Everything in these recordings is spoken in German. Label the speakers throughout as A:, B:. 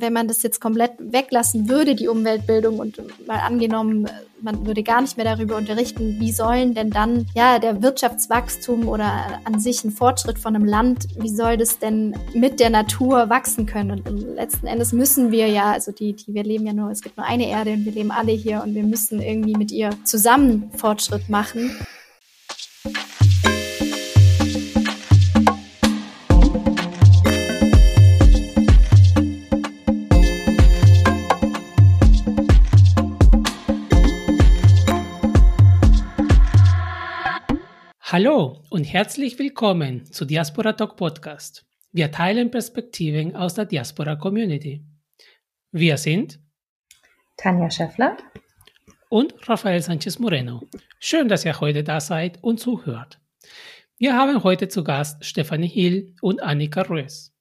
A: wenn man das jetzt komplett weglassen würde, die Umweltbildung und mal angenommen, man würde gar nicht mehr darüber unterrichten, wie sollen denn dann ja der Wirtschaftswachstum oder an sich ein Fortschritt von einem Land, wie soll das denn mit der Natur wachsen können? Und letzten Endes müssen wir ja, also die, die wir leben ja nur, es gibt nur eine Erde und wir leben alle hier und wir müssen irgendwie mit ihr zusammen Fortschritt machen.
B: Hallo und herzlich willkommen zu Diaspora Talk Podcast. Wir teilen Perspektiven aus der Diaspora Community. Wir sind
C: Tanja Schäffler
B: und Rafael Sanchez Moreno. Schön, dass ihr heute da seid und zuhört. Wir haben heute zu Gast Stefanie Hill und Annika Rös.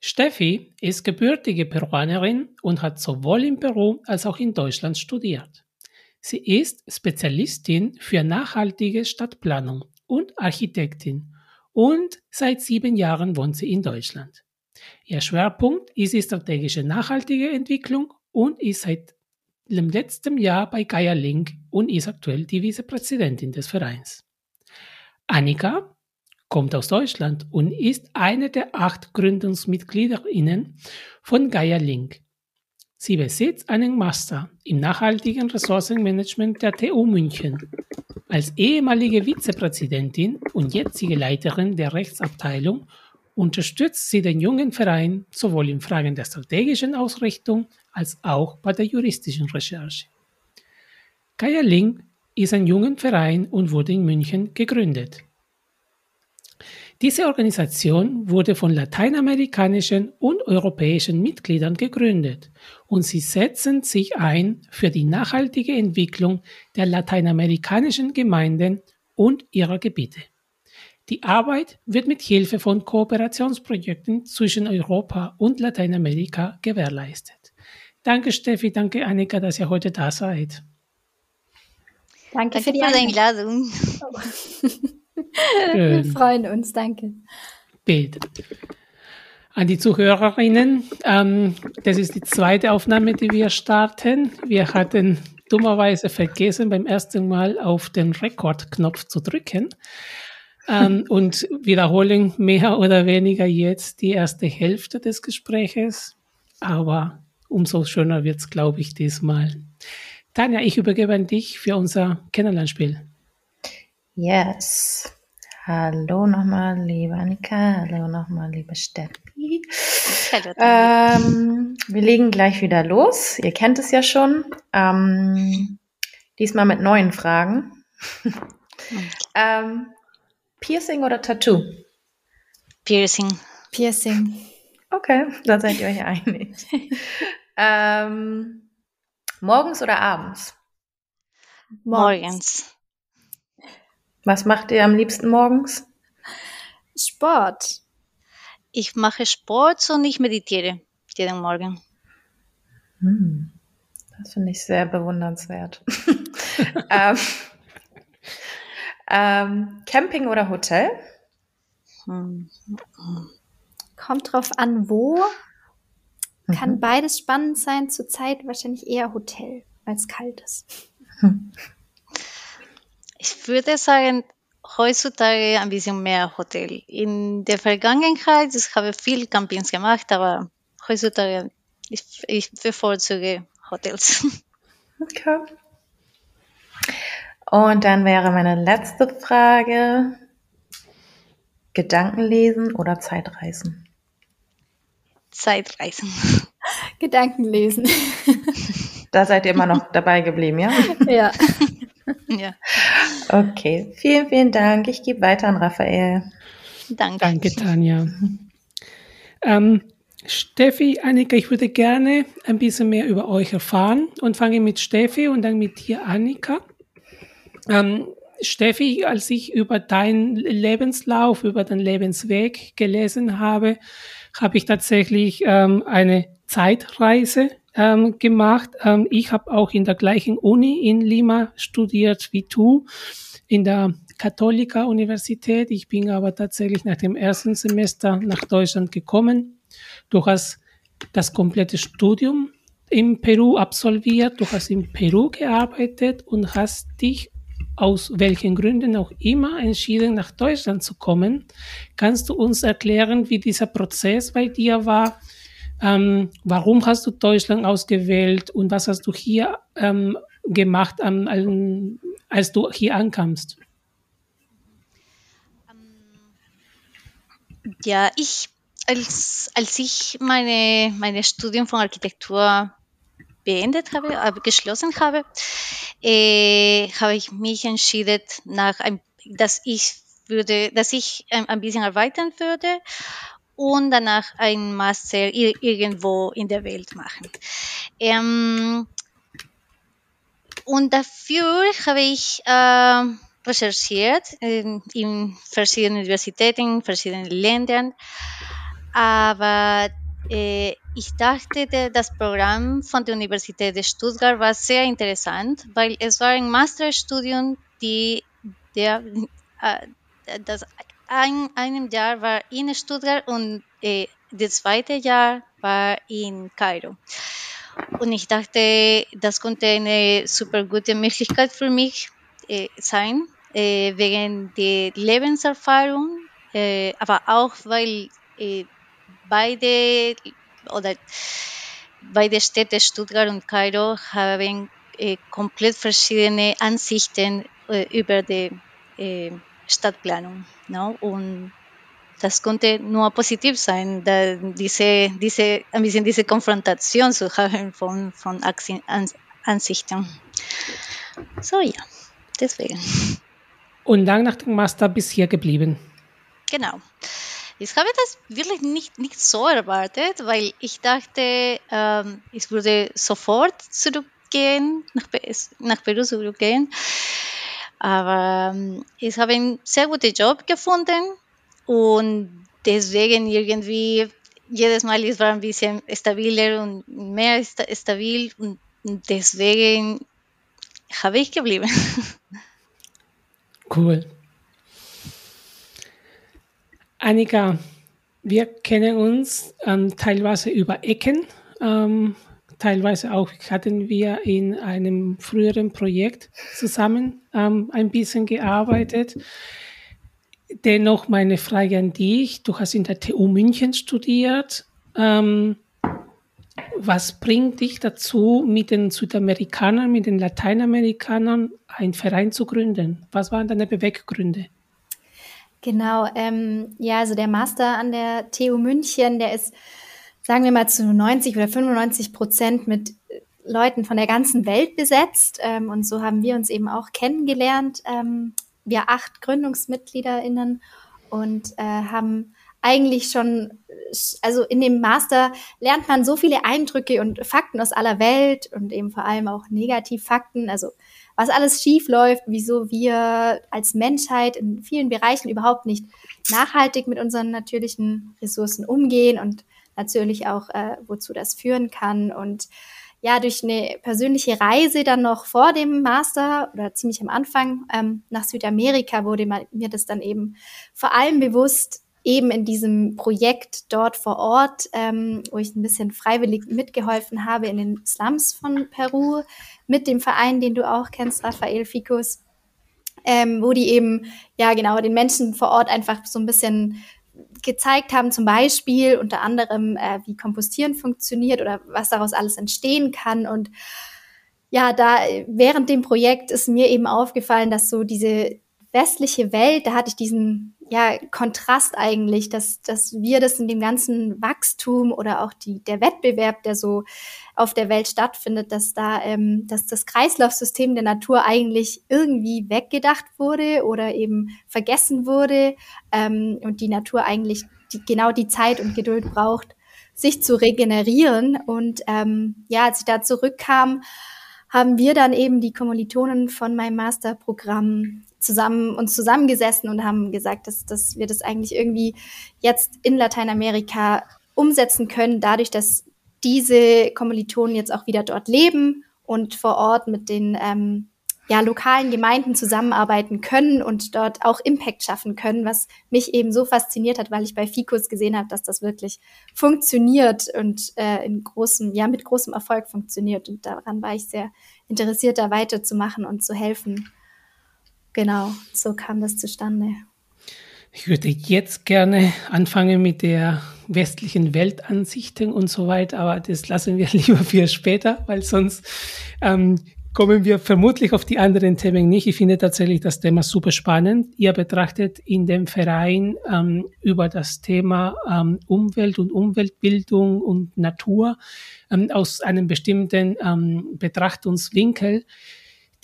B: Steffi ist gebürtige Peruanerin und hat sowohl in Peru als auch in Deutschland studiert. Sie ist Spezialistin für nachhaltige Stadtplanung und Architektin und seit sieben Jahren wohnt sie in Deutschland. Ihr Schwerpunkt ist die strategische nachhaltige Entwicklung und ist seit dem letzten Jahr bei Gaia Link und ist aktuell die Vizepräsidentin des Vereins. Annika kommt aus Deutschland und ist eine der acht Gründungsmitgliederinnen von Gaia Link, Sie besitzt einen Master im nachhaltigen Ressourcenmanagement der TU München. Als ehemalige Vizepräsidentin und jetzige Leiterin der Rechtsabteilung unterstützt sie den jungen Verein sowohl in Fragen der strategischen Ausrichtung als auch bei der juristischen Recherche. Gaia Link ist ein junger Verein und wurde in München gegründet. Diese Organisation wurde von lateinamerikanischen und europäischen Mitgliedern gegründet und sie setzen sich ein für die nachhaltige Entwicklung der lateinamerikanischen Gemeinden und ihrer Gebiete. Die Arbeit wird mit Hilfe von Kooperationsprojekten zwischen Europa und Lateinamerika gewährleistet. Danke Steffi, danke Annika, dass ihr heute da seid.
A: Danke, danke für die Einladung. Wir freuen uns, danke.
B: Bitte. An die Zuhörerinnen, ähm, das ist die zweite Aufnahme, die wir starten. Wir hatten dummerweise vergessen, beim ersten Mal auf den Rekordknopf zu drücken ähm, und wiederholen mehr oder weniger jetzt die erste Hälfte des Gespräches. Aber umso schöner wird es, glaube ich, diesmal. Tanja, ich übergebe an dich für unser Kennenlernspiel.
C: Yes. Hallo nochmal, liebe Annika. Hallo nochmal, liebe Steffi. Hallo. Ähm, wir legen gleich wieder los. Ihr kennt es ja schon. Ähm, diesmal mit neuen Fragen. ähm, Piercing oder Tattoo?
A: Piercing. Piercing.
C: Okay, da seid ihr euch einig. ähm, morgens oder abends?
A: Morgens.
C: Was macht ihr am liebsten morgens?
A: Sport.
D: Ich mache Sport und ich meditiere jeden Morgen.
C: Hm, das finde ich sehr bewundernswert. ähm, ähm, Camping oder Hotel?
A: Hm. Kommt drauf an, wo. Kann mhm. beides spannend sein. Zurzeit wahrscheinlich eher Hotel, weil es kalt ist.
D: Ich würde sagen, heutzutage ein bisschen mehr Hotel. In der Vergangenheit, ich habe viel Campings gemacht, aber heutzutage, ich, ich bevorzuge Hotels.
C: Okay. Und dann wäre meine letzte Frage, Gedankenlesen oder Zeitreisen?
D: Zeitreisen.
A: Gedankenlesen.
C: Da seid ihr immer noch dabei geblieben, ja?
A: Ja.
C: ja. Okay, vielen, vielen Dank. Ich gebe weiter an Raphael.
B: Danke. Danke, Tanja. Ähm, Steffi, Annika, ich würde gerne ein bisschen mehr über euch erfahren und fange mit Steffi und dann mit dir, Annika. Ähm, Steffi, als ich über deinen Lebenslauf, über den Lebensweg gelesen habe, habe ich tatsächlich ähm, eine Zeitreise ähm, gemacht. Ähm, ich habe auch in der gleichen Uni in Lima studiert wie du, in der Katholika Universität. Ich bin aber tatsächlich nach dem ersten Semester nach Deutschland gekommen. Du hast das komplette Studium in Peru absolviert, du hast in Peru gearbeitet und hast dich aus welchen Gründen auch immer entschieden, nach Deutschland zu kommen. Kannst du uns erklären, wie dieser Prozess bei dir war? Ähm, warum hast du Deutschland ausgewählt und was hast du hier ähm, gemacht, an, als du hier ankamst?
D: Ja, ich, als, als ich meine, meine Studium von Architektur beendet habe, äh, geschlossen habe, äh, habe ich mich entschieden, nach dass ich würde, dass ich ein, ein bisschen arbeiten würde und danach ein Master irgendwo in der Welt machen. Ähm, und dafür habe ich äh, recherchiert in, in, verschiedenen Universitäten, in verschiedenen Ländern. Aber äh, ich dachte, das Programm von der Universität Stuttgart war sehr interessant, weil es war ein Masterstudium, die der, äh, das ein, einem Jahr war in Stuttgart und äh, das zweite Jahr war in Kairo. Und ich dachte, das konnte eine super gute Möglichkeit für mich äh, sein, äh, wegen der Lebenserfahrung, äh, aber auch weil äh, beide oder beide Städte Stuttgart und Kairo haben äh, komplett verschiedene Ansichten äh, über die Stadtplanung. No? Und das konnte nur positiv sein, da diese, diese, ein bisschen diese Konfrontation zu haben von, von Ansichten. So ja, deswegen.
B: Und dann nach dem Master bis hier geblieben.
D: Genau. Ich habe das wirklich nicht, nicht so erwartet, weil ich dachte, ähm, ich würde sofort zurückgehen, nach, nach Peru zurückgehen. Aber ähm, ich habe einen sehr guten Job gefunden und deswegen irgendwie jedes Mal ist war ein bisschen stabiler und mehr stabil und deswegen habe ich geblieben.
B: Cool. Annika, wir kennen uns ähm, teilweise über Ecken, ähm, teilweise auch hatten wir in einem früheren Projekt zusammen ähm, ein bisschen gearbeitet. Dennoch meine Frage an dich. Du hast in der TU München studiert. Ähm, was bringt dich dazu, mit den Südamerikanern, mit den Lateinamerikanern einen Verein zu gründen? Was waren deine Beweggründe?
A: Genau, ähm, ja, also der Master an der TU München, der ist, sagen wir mal, zu 90 oder 95 Prozent mit Leuten von der ganzen Welt besetzt. Ähm, und so haben wir uns eben auch kennengelernt. Ähm, wir acht GründungsmitgliederInnen und äh, haben eigentlich schon, also in dem Master lernt man so viele Eindrücke und Fakten aus aller Welt und eben vor allem auch Negativfakten, also was alles schief läuft, wieso wir als Menschheit in vielen Bereichen überhaupt nicht nachhaltig mit unseren natürlichen Ressourcen umgehen und natürlich auch, äh, wozu das führen kann. Und ja, durch eine persönliche Reise dann noch vor dem Master oder ziemlich am Anfang ähm, nach Südamerika wurde mir das dann eben vor allem bewusst, eben in diesem Projekt dort vor Ort, ähm, wo ich ein bisschen freiwillig mitgeholfen habe in den Slums von Peru mit dem Verein, den du auch kennst, Rafael Ficus, ähm, wo die eben, ja genau, den Menschen vor Ort einfach so ein bisschen gezeigt haben, zum Beispiel unter anderem, äh, wie Kompostieren funktioniert oder was daraus alles entstehen kann. Und ja, da während dem Projekt ist mir eben aufgefallen, dass so diese westliche Welt, da hatte ich diesen ja, Kontrast eigentlich, dass, dass wir das in dem ganzen Wachstum oder auch die, der Wettbewerb, der so auf der Welt stattfindet, dass da, ähm, dass das Kreislaufsystem der Natur eigentlich irgendwie weggedacht wurde oder eben vergessen wurde ähm, und die Natur eigentlich die, genau die Zeit und Geduld braucht, sich zu regenerieren. Und ähm, ja, als ich da zurückkam, haben wir dann eben die Kommilitonen von meinem Masterprogramm zusammen uns zusammengesessen und haben gesagt, dass, dass wir das eigentlich irgendwie jetzt in Lateinamerika umsetzen können, dadurch, dass diese Kommilitonen jetzt auch wieder dort leben und vor Ort mit den ähm, ja, lokalen Gemeinden zusammenarbeiten können und dort auch Impact schaffen können, was mich eben so fasziniert hat, weil ich bei Ficus gesehen habe, dass das wirklich funktioniert und äh, in großem, ja, mit großem Erfolg funktioniert. Und daran war ich sehr interessiert, da weiterzumachen und zu helfen. Genau, so kam das zustande.
B: Ich würde jetzt gerne anfangen mit der westlichen Weltansichten und so weiter, aber das lassen wir lieber für später, weil sonst ähm, kommen wir vermutlich auf die anderen Themen nicht. Ich finde tatsächlich das Thema super spannend. Ihr betrachtet in dem Verein ähm, über das Thema ähm, Umwelt und Umweltbildung und Natur ähm, aus einem bestimmten ähm, Betrachtungswinkel.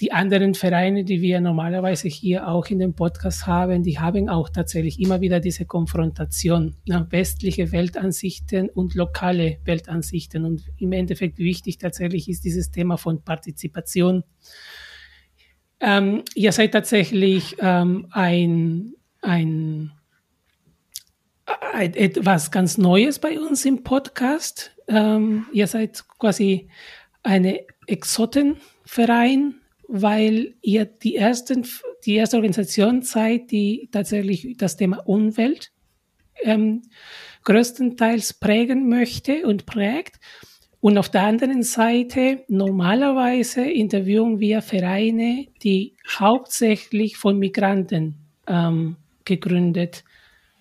B: Die anderen Vereine, die wir normalerweise hier auch in dem Podcast haben, die haben auch tatsächlich immer wieder diese Konfrontation, ne? westliche Weltansichten und lokale Weltansichten. Und im Endeffekt wichtig tatsächlich ist dieses Thema von Partizipation. Ähm, ihr seid tatsächlich ähm, ein, ein, ein, etwas ganz Neues bei uns im Podcast. Ähm, ihr seid quasi eine Exotenverein, weil ihr die, ersten, die erste Organisation seid, die tatsächlich das Thema Umwelt ähm, größtenteils prägen möchte und prägt. Und auf der anderen Seite, normalerweise interviewen wir Vereine, die hauptsächlich von Migranten ähm, gegründet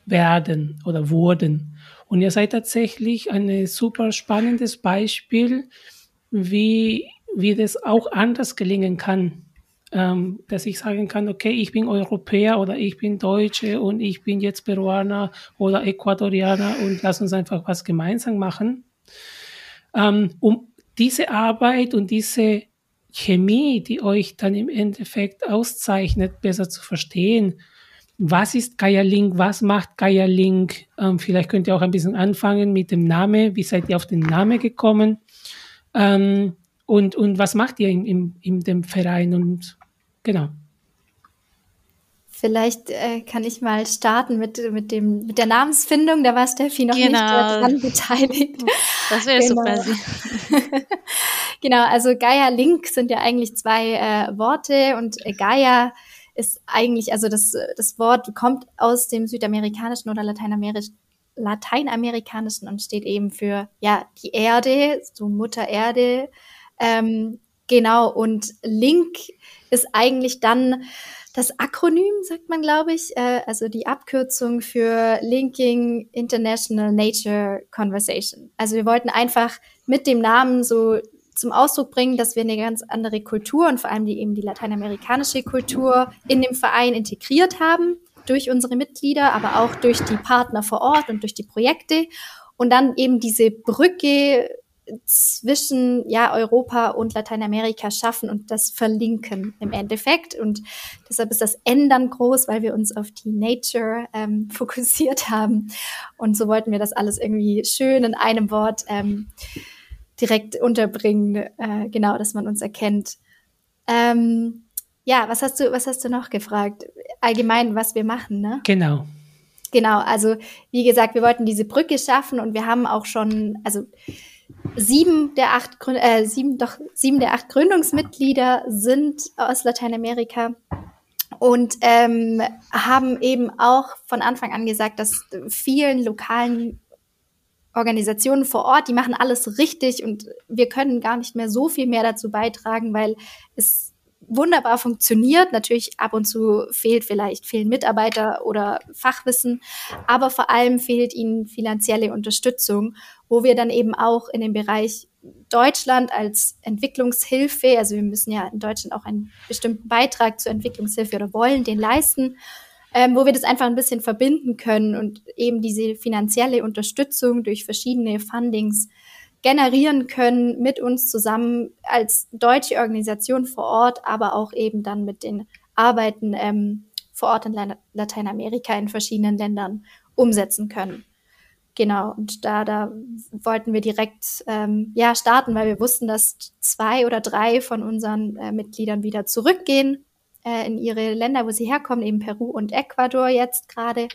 B: werden oder wurden. Und ihr seid tatsächlich ein super spannendes Beispiel, wie wie das auch anders gelingen kann. Ähm, dass ich sagen kann, okay, ich bin Europäer oder ich bin Deutsche und ich bin jetzt Peruaner oder Ecuadorianer und lass uns einfach was gemeinsam machen. Ähm, um diese Arbeit und diese Chemie, die euch dann im Endeffekt auszeichnet, besser zu verstehen. Was ist Gaia Link? Was macht Gaia Link? Ähm, vielleicht könnt ihr auch ein bisschen anfangen mit dem Namen. Wie seid ihr auf den Namen gekommen? Ähm, und, und was macht ihr in, in, in dem Verein? Und genau.
A: Vielleicht äh, kann ich mal starten mit, mit, dem, mit der Namensfindung. Da war Steffi noch genau. nicht daran beteiligt.
D: Das wäre genau. super.
A: genau, also Gaia Link sind ja eigentlich zwei äh, Worte und äh, Gaia ist eigentlich, also das, das Wort kommt aus dem südamerikanischen oder lateinamerikanischen lateinamerikanischen und steht eben für ja die Erde, so Mutter Erde, ähm, genau, und Link ist eigentlich dann das Akronym, sagt man, glaube ich, äh, also die Abkürzung für Linking International Nature Conversation. Also wir wollten einfach mit dem Namen so zum Ausdruck bringen, dass wir eine ganz andere Kultur und vor allem die eben die lateinamerikanische Kultur in dem Verein integriert haben durch unsere Mitglieder, aber auch durch die Partner vor Ort und durch die Projekte und dann eben diese Brücke zwischen ja Europa und Lateinamerika schaffen und das verlinken im Endeffekt und deshalb ist das N dann groß, weil wir uns auf die Nature ähm, fokussiert haben und so wollten wir das alles irgendwie schön in einem Wort ähm, direkt unterbringen, äh, genau, dass man uns erkennt. Ähm, ja, was hast du, was hast du noch gefragt? Allgemein, was wir machen, ne?
B: Genau.
A: Genau, also wie gesagt, wir wollten diese Brücke schaffen und wir haben auch schon, also sieben der acht, äh, sieben, doch, sieben der acht Gründungsmitglieder sind aus Lateinamerika und ähm, haben eben auch von Anfang an gesagt, dass vielen lokalen Organisationen vor Ort, die machen alles richtig und wir können gar nicht mehr so viel mehr dazu beitragen, weil es wunderbar funktioniert. Natürlich ab und zu fehlt vielleicht fehlen Mitarbeiter oder Fachwissen, aber vor allem fehlt ihnen finanzielle Unterstützung, wo wir dann eben auch in dem Bereich Deutschland als Entwicklungshilfe, also wir müssen ja in Deutschland auch einen bestimmten Beitrag zur Entwicklungshilfe oder wollen den leisten, ähm, wo wir das einfach ein bisschen verbinden können und eben diese finanzielle Unterstützung durch verschiedene Fundings generieren können mit uns zusammen als deutsche Organisation vor Ort, aber auch eben dann mit den Arbeiten ähm, vor Ort in Lateinamerika in verschiedenen Ländern umsetzen können. Genau, und da, da wollten wir direkt ähm, ja, starten, weil wir wussten, dass zwei oder drei von unseren äh, Mitgliedern wieder zurückgehen äh, in ihre Länder, wo sie herkommen, eben Peru und Ecuador jetzt gerade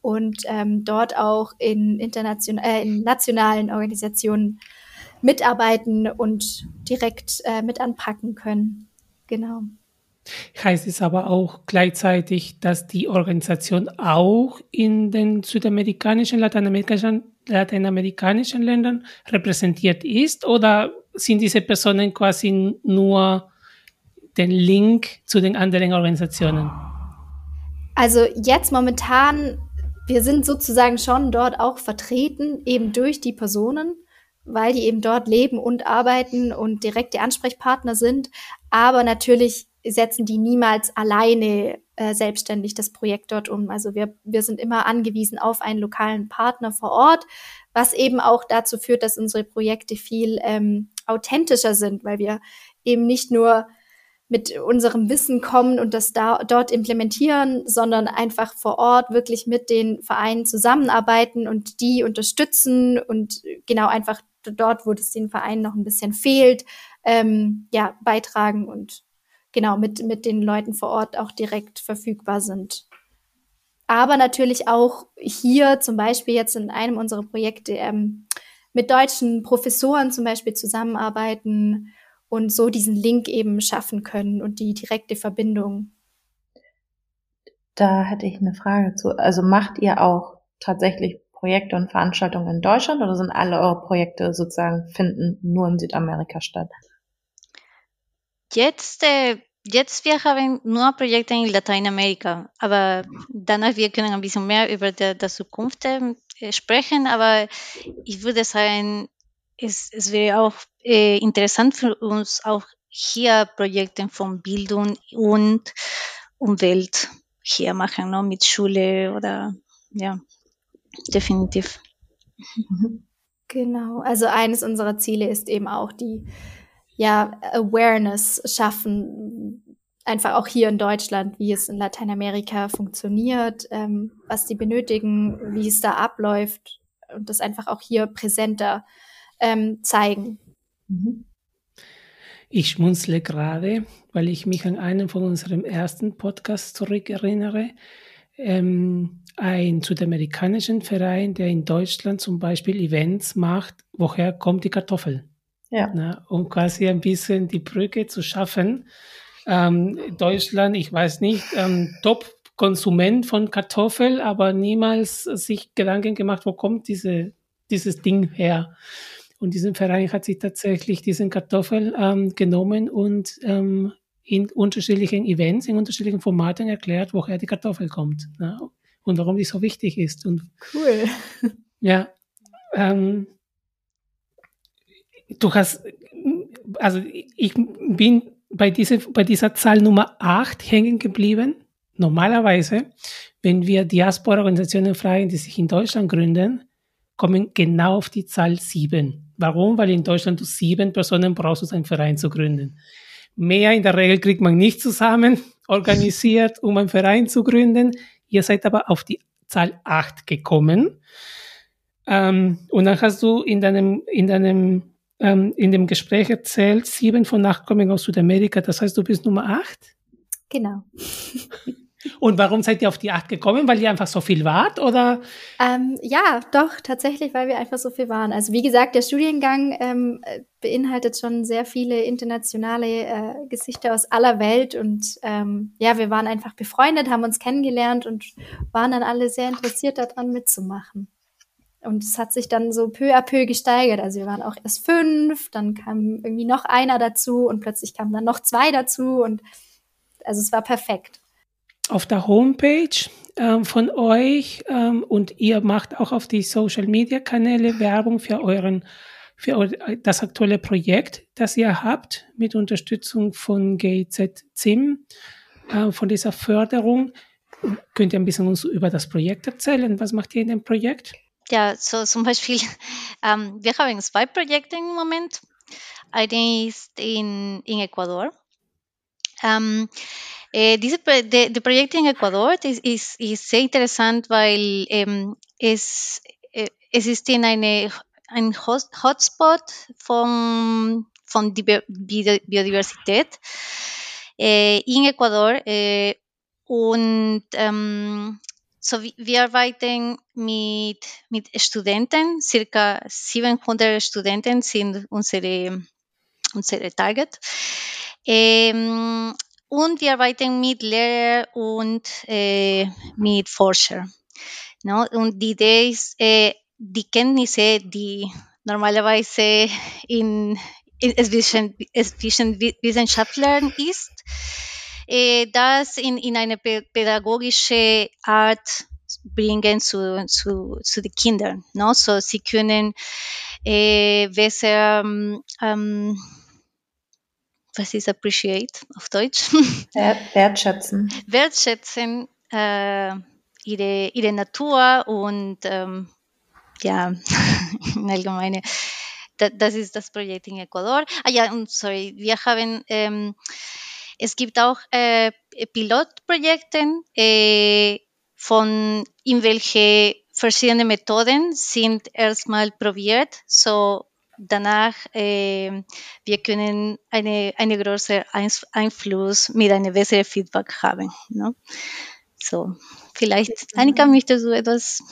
A: und ähm, dort auch in, internation äh, in nationalen Organisationen mitarbeiten und direkt äh, mit anpacken können. Genau.
B: Heißt es aber auch gleichzeitig, dass die Organisation auch in den südamerikanischen, lateinamerikanischen, lateinamerikanischen Ländern repräsentiert ist? Oder sind diese Personen quasi nur den Link zu den anderen Organisationen?
A: Also jetzt momentan, wir sind sozusagen schon dort auch vertreten, eben durch die Personen, weil die eben dort leben und arbeiten und direkte Ansprechpartner sind. Aber natürlich setzen die niemals alleine äh, selbstständig das Projekt dort um. Also wir, wir sind immer angewiesen auf einen lokalen Partner vor Ort, was eben auch dazu führt, dass unsere Projekte viel ähm, authentischer sind, weil wir eben nicht nur mit unserem Wissen kommen und das da, dort implementieren, sondern einfach vor Ort wirklich mit den Vereinen zusammenarbeiten und die unterstützen und genau einfach dort, wo es den Vereinen noch ein bisschen fehlt, ähm, ja, beitragen und genau mit, mit den Leuten vor Ort auch direkt verfügbar sind. Aber natürlich auch hier zum Beispiel jetzt in einem unserer Projekte ähm, mit deutschen Professoren zum Beispiel zusammenarbeiten und so diesen Link eben schaffen können und die direkte Verbindung.
C: Da hätte ich eine Frage zu. Also macht ihr auch tatsächlich Projekte und Veranstaltungen in Deutschland oder sind alle eure Projekte sozusagen finden nur in Südamerika statt?
D: Jetzt, äh, jetzt wir haben nur Projekte in Lateinamerika, aber danach wir können ein bisschen mehr über die, die Zukunft äh, sprechen, aber ich würde sagen, es, es wäre auch äh, interessant für uns auch hier Projekte von Bildung und Umwelt hier machen, ne, mit Schule oder ja, definitiv.
A: Genau, also eines unserer Ziele ist eben auch die ja, Awareness schaffen, einfach auch hier in Deutschland, wie es in Lateinamerika funktioniert, ähm, was die benötigen, wie es da abläuft und das einfach auch hier präsenter ähm, zeigen. Mhm.
B: Ich schmunzle gerade, weil ich mich an einen von unserem ersten Podcasts zurückerinnere. Ähm, ein südamerikanischen Verein, der in Deutschland zum Beispiel Events macht, woher kommt die Kartoffel? Ja. Na, um quasi ein bisschen die Brücke zu schaffen. Ähm, Deutschland, ich weiß nicht, ähm, Top-Konsument von Kartoffel, aber niemals sich Gedanken gemacht, wo kommt diese, dieses Ding her? Und diesen Verein hat sich tatsächlich diesen Kartoffel ähm, genommen und ähm, in unterschiedlichen Events, in unterschiedlichen Formaten erklärt, woher die Kartoffel kommt ne? und warum die so wichtig ist. Und,
A: cool.
B: Ja. Ähm, du hast, also ich bin bei, diese, bei dieser Zahl Nummer 8 hängen geblieben. Normalerweise, wenn wir Diaspora-Organisationen fragen, die sich in Deutschland gründen, kommen genau auf die Zahl 7. Warum? Weil in Deutschland du sieben Personen brauchst, um einen Verein zu gründen. Mehr in der Regel kriegt man nicht zusammen, organisiert, um einen Verein zu gründen. Ihr seid aber auf die Zahl acht gekommen. Ähm, und dann hast du in deinem, in deinem, ähm, in dem Gespräch erzählt, sieben von acht kommen aus Südamerika. Das heißt, du bist Nummer acht?
A: Genau.
B: Und warum seid ihr auf die acht gekommen? Weil ihr einfach so viel wart, oder?
A: Ähm, ja, doch, tatsächlich, weil wir einfach so viel waren. Also wie gesagt, der Studiengang ähm, beinhaltet schon sehr viele internationale äh, Gesichter aus aller Welt. Und ähm, ja, wir waren einfach befreundet, haben uns kennengelernt und waren dann alle sehr interessiert daran mitzumachen. Und es hat sich dann so peu à peu gesteigert. Also wir waren auch erst fünf, dann kam irgendwie noch einer dazu und plötzlich kamen dann noch zwei dazu und also es war perfekt
B: auf der Homepage ähm, von euch ähm, und ihr macht auch auf die Social Media Kanäle Werbung für euren für das aktuelle Projekt, das ihr habt mit Unterstützung von GIZ ZIM, äh, von dieser Förderung. Könnt ihr ein bisschen uns über das Projekt erzählen? Was macht ihr in dem Projekt?
D: Ja, so zum Beispiel, ähm, wir haben zwei Projekte im Moment. Eine ist in, in Ecuador. Ähm, Eh, diese de, de Projekte in Ecuador ist, ist, ist sehr interessant, weil ähm, es, äh, es ist in eine, ein Hotspot von, von Biodiversität äh, in Ecuador äh, und ähm, so wir arbeiten mit, mit Studenten, circa 700 Studenten sind unsere, unsere Target. Ähm, und wir arbeiten mit Lehrern und äh, mit Forschern. No? Und die Idee ist, äh, die Kenntnisse, die normalerweise in, in zwischen, zwischen Wissenschaftlern ist, äh, das in, in eine pädagogische Art bringen zu, zu, zu den Kindern. No? So sie können äh, besser ähm, was ist appreciate auf Deutsch?
C: Wertschätzen.
D: Wertschätzen äh, ihre, ihre Natur und ähm, ja, in allgemeine. Da, das ist das Projekt in Ecuador. Ah ja, und sorry, wir haben, ähm, es gibt auch äh, Pilotprojekte, äh, von in welche verschiedene Methoden sind erstmal probiert. So danach äh, wir können eine, eine große Einfluss mit einem besseren Feedback haben. Ne? So, vielleicht, Annika, möchtest du etwas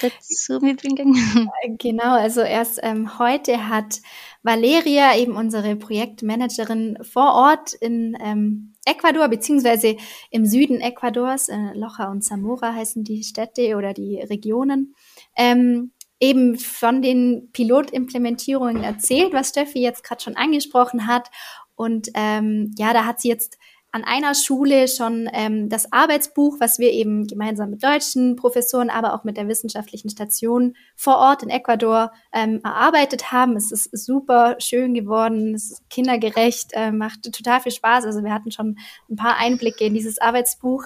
D: dazu mitbringen?
A: Genau, also erst ähm, heute hat Valeria, eben unsere Projektmanagerin vor Ort in ähm, Ecuador, beziehungsweise im Süden Ecuadors, äh, Loja und Zamora heißen die Städte oder die Regionen, ähm, eben von den Pilotimplementierungen erzählt, was Steffi jetzt gerade schon angesprochen hat. Und ähm, ja, da hat sie jetzt an einer Schule schon ähm, das Arbeitsbuch, was wir eben gemeinsam mit deutschen Professoren, aber auch mit der wissenschaftlichen Station vor Ort in Ecuador ähm, erarbeitet haben. Es ist super schön geworden, es ist kindergerecht, äh, macht total viel Spaß. Also wir hatten schon ein paar Einblicke in dieses Arbeitsbuch.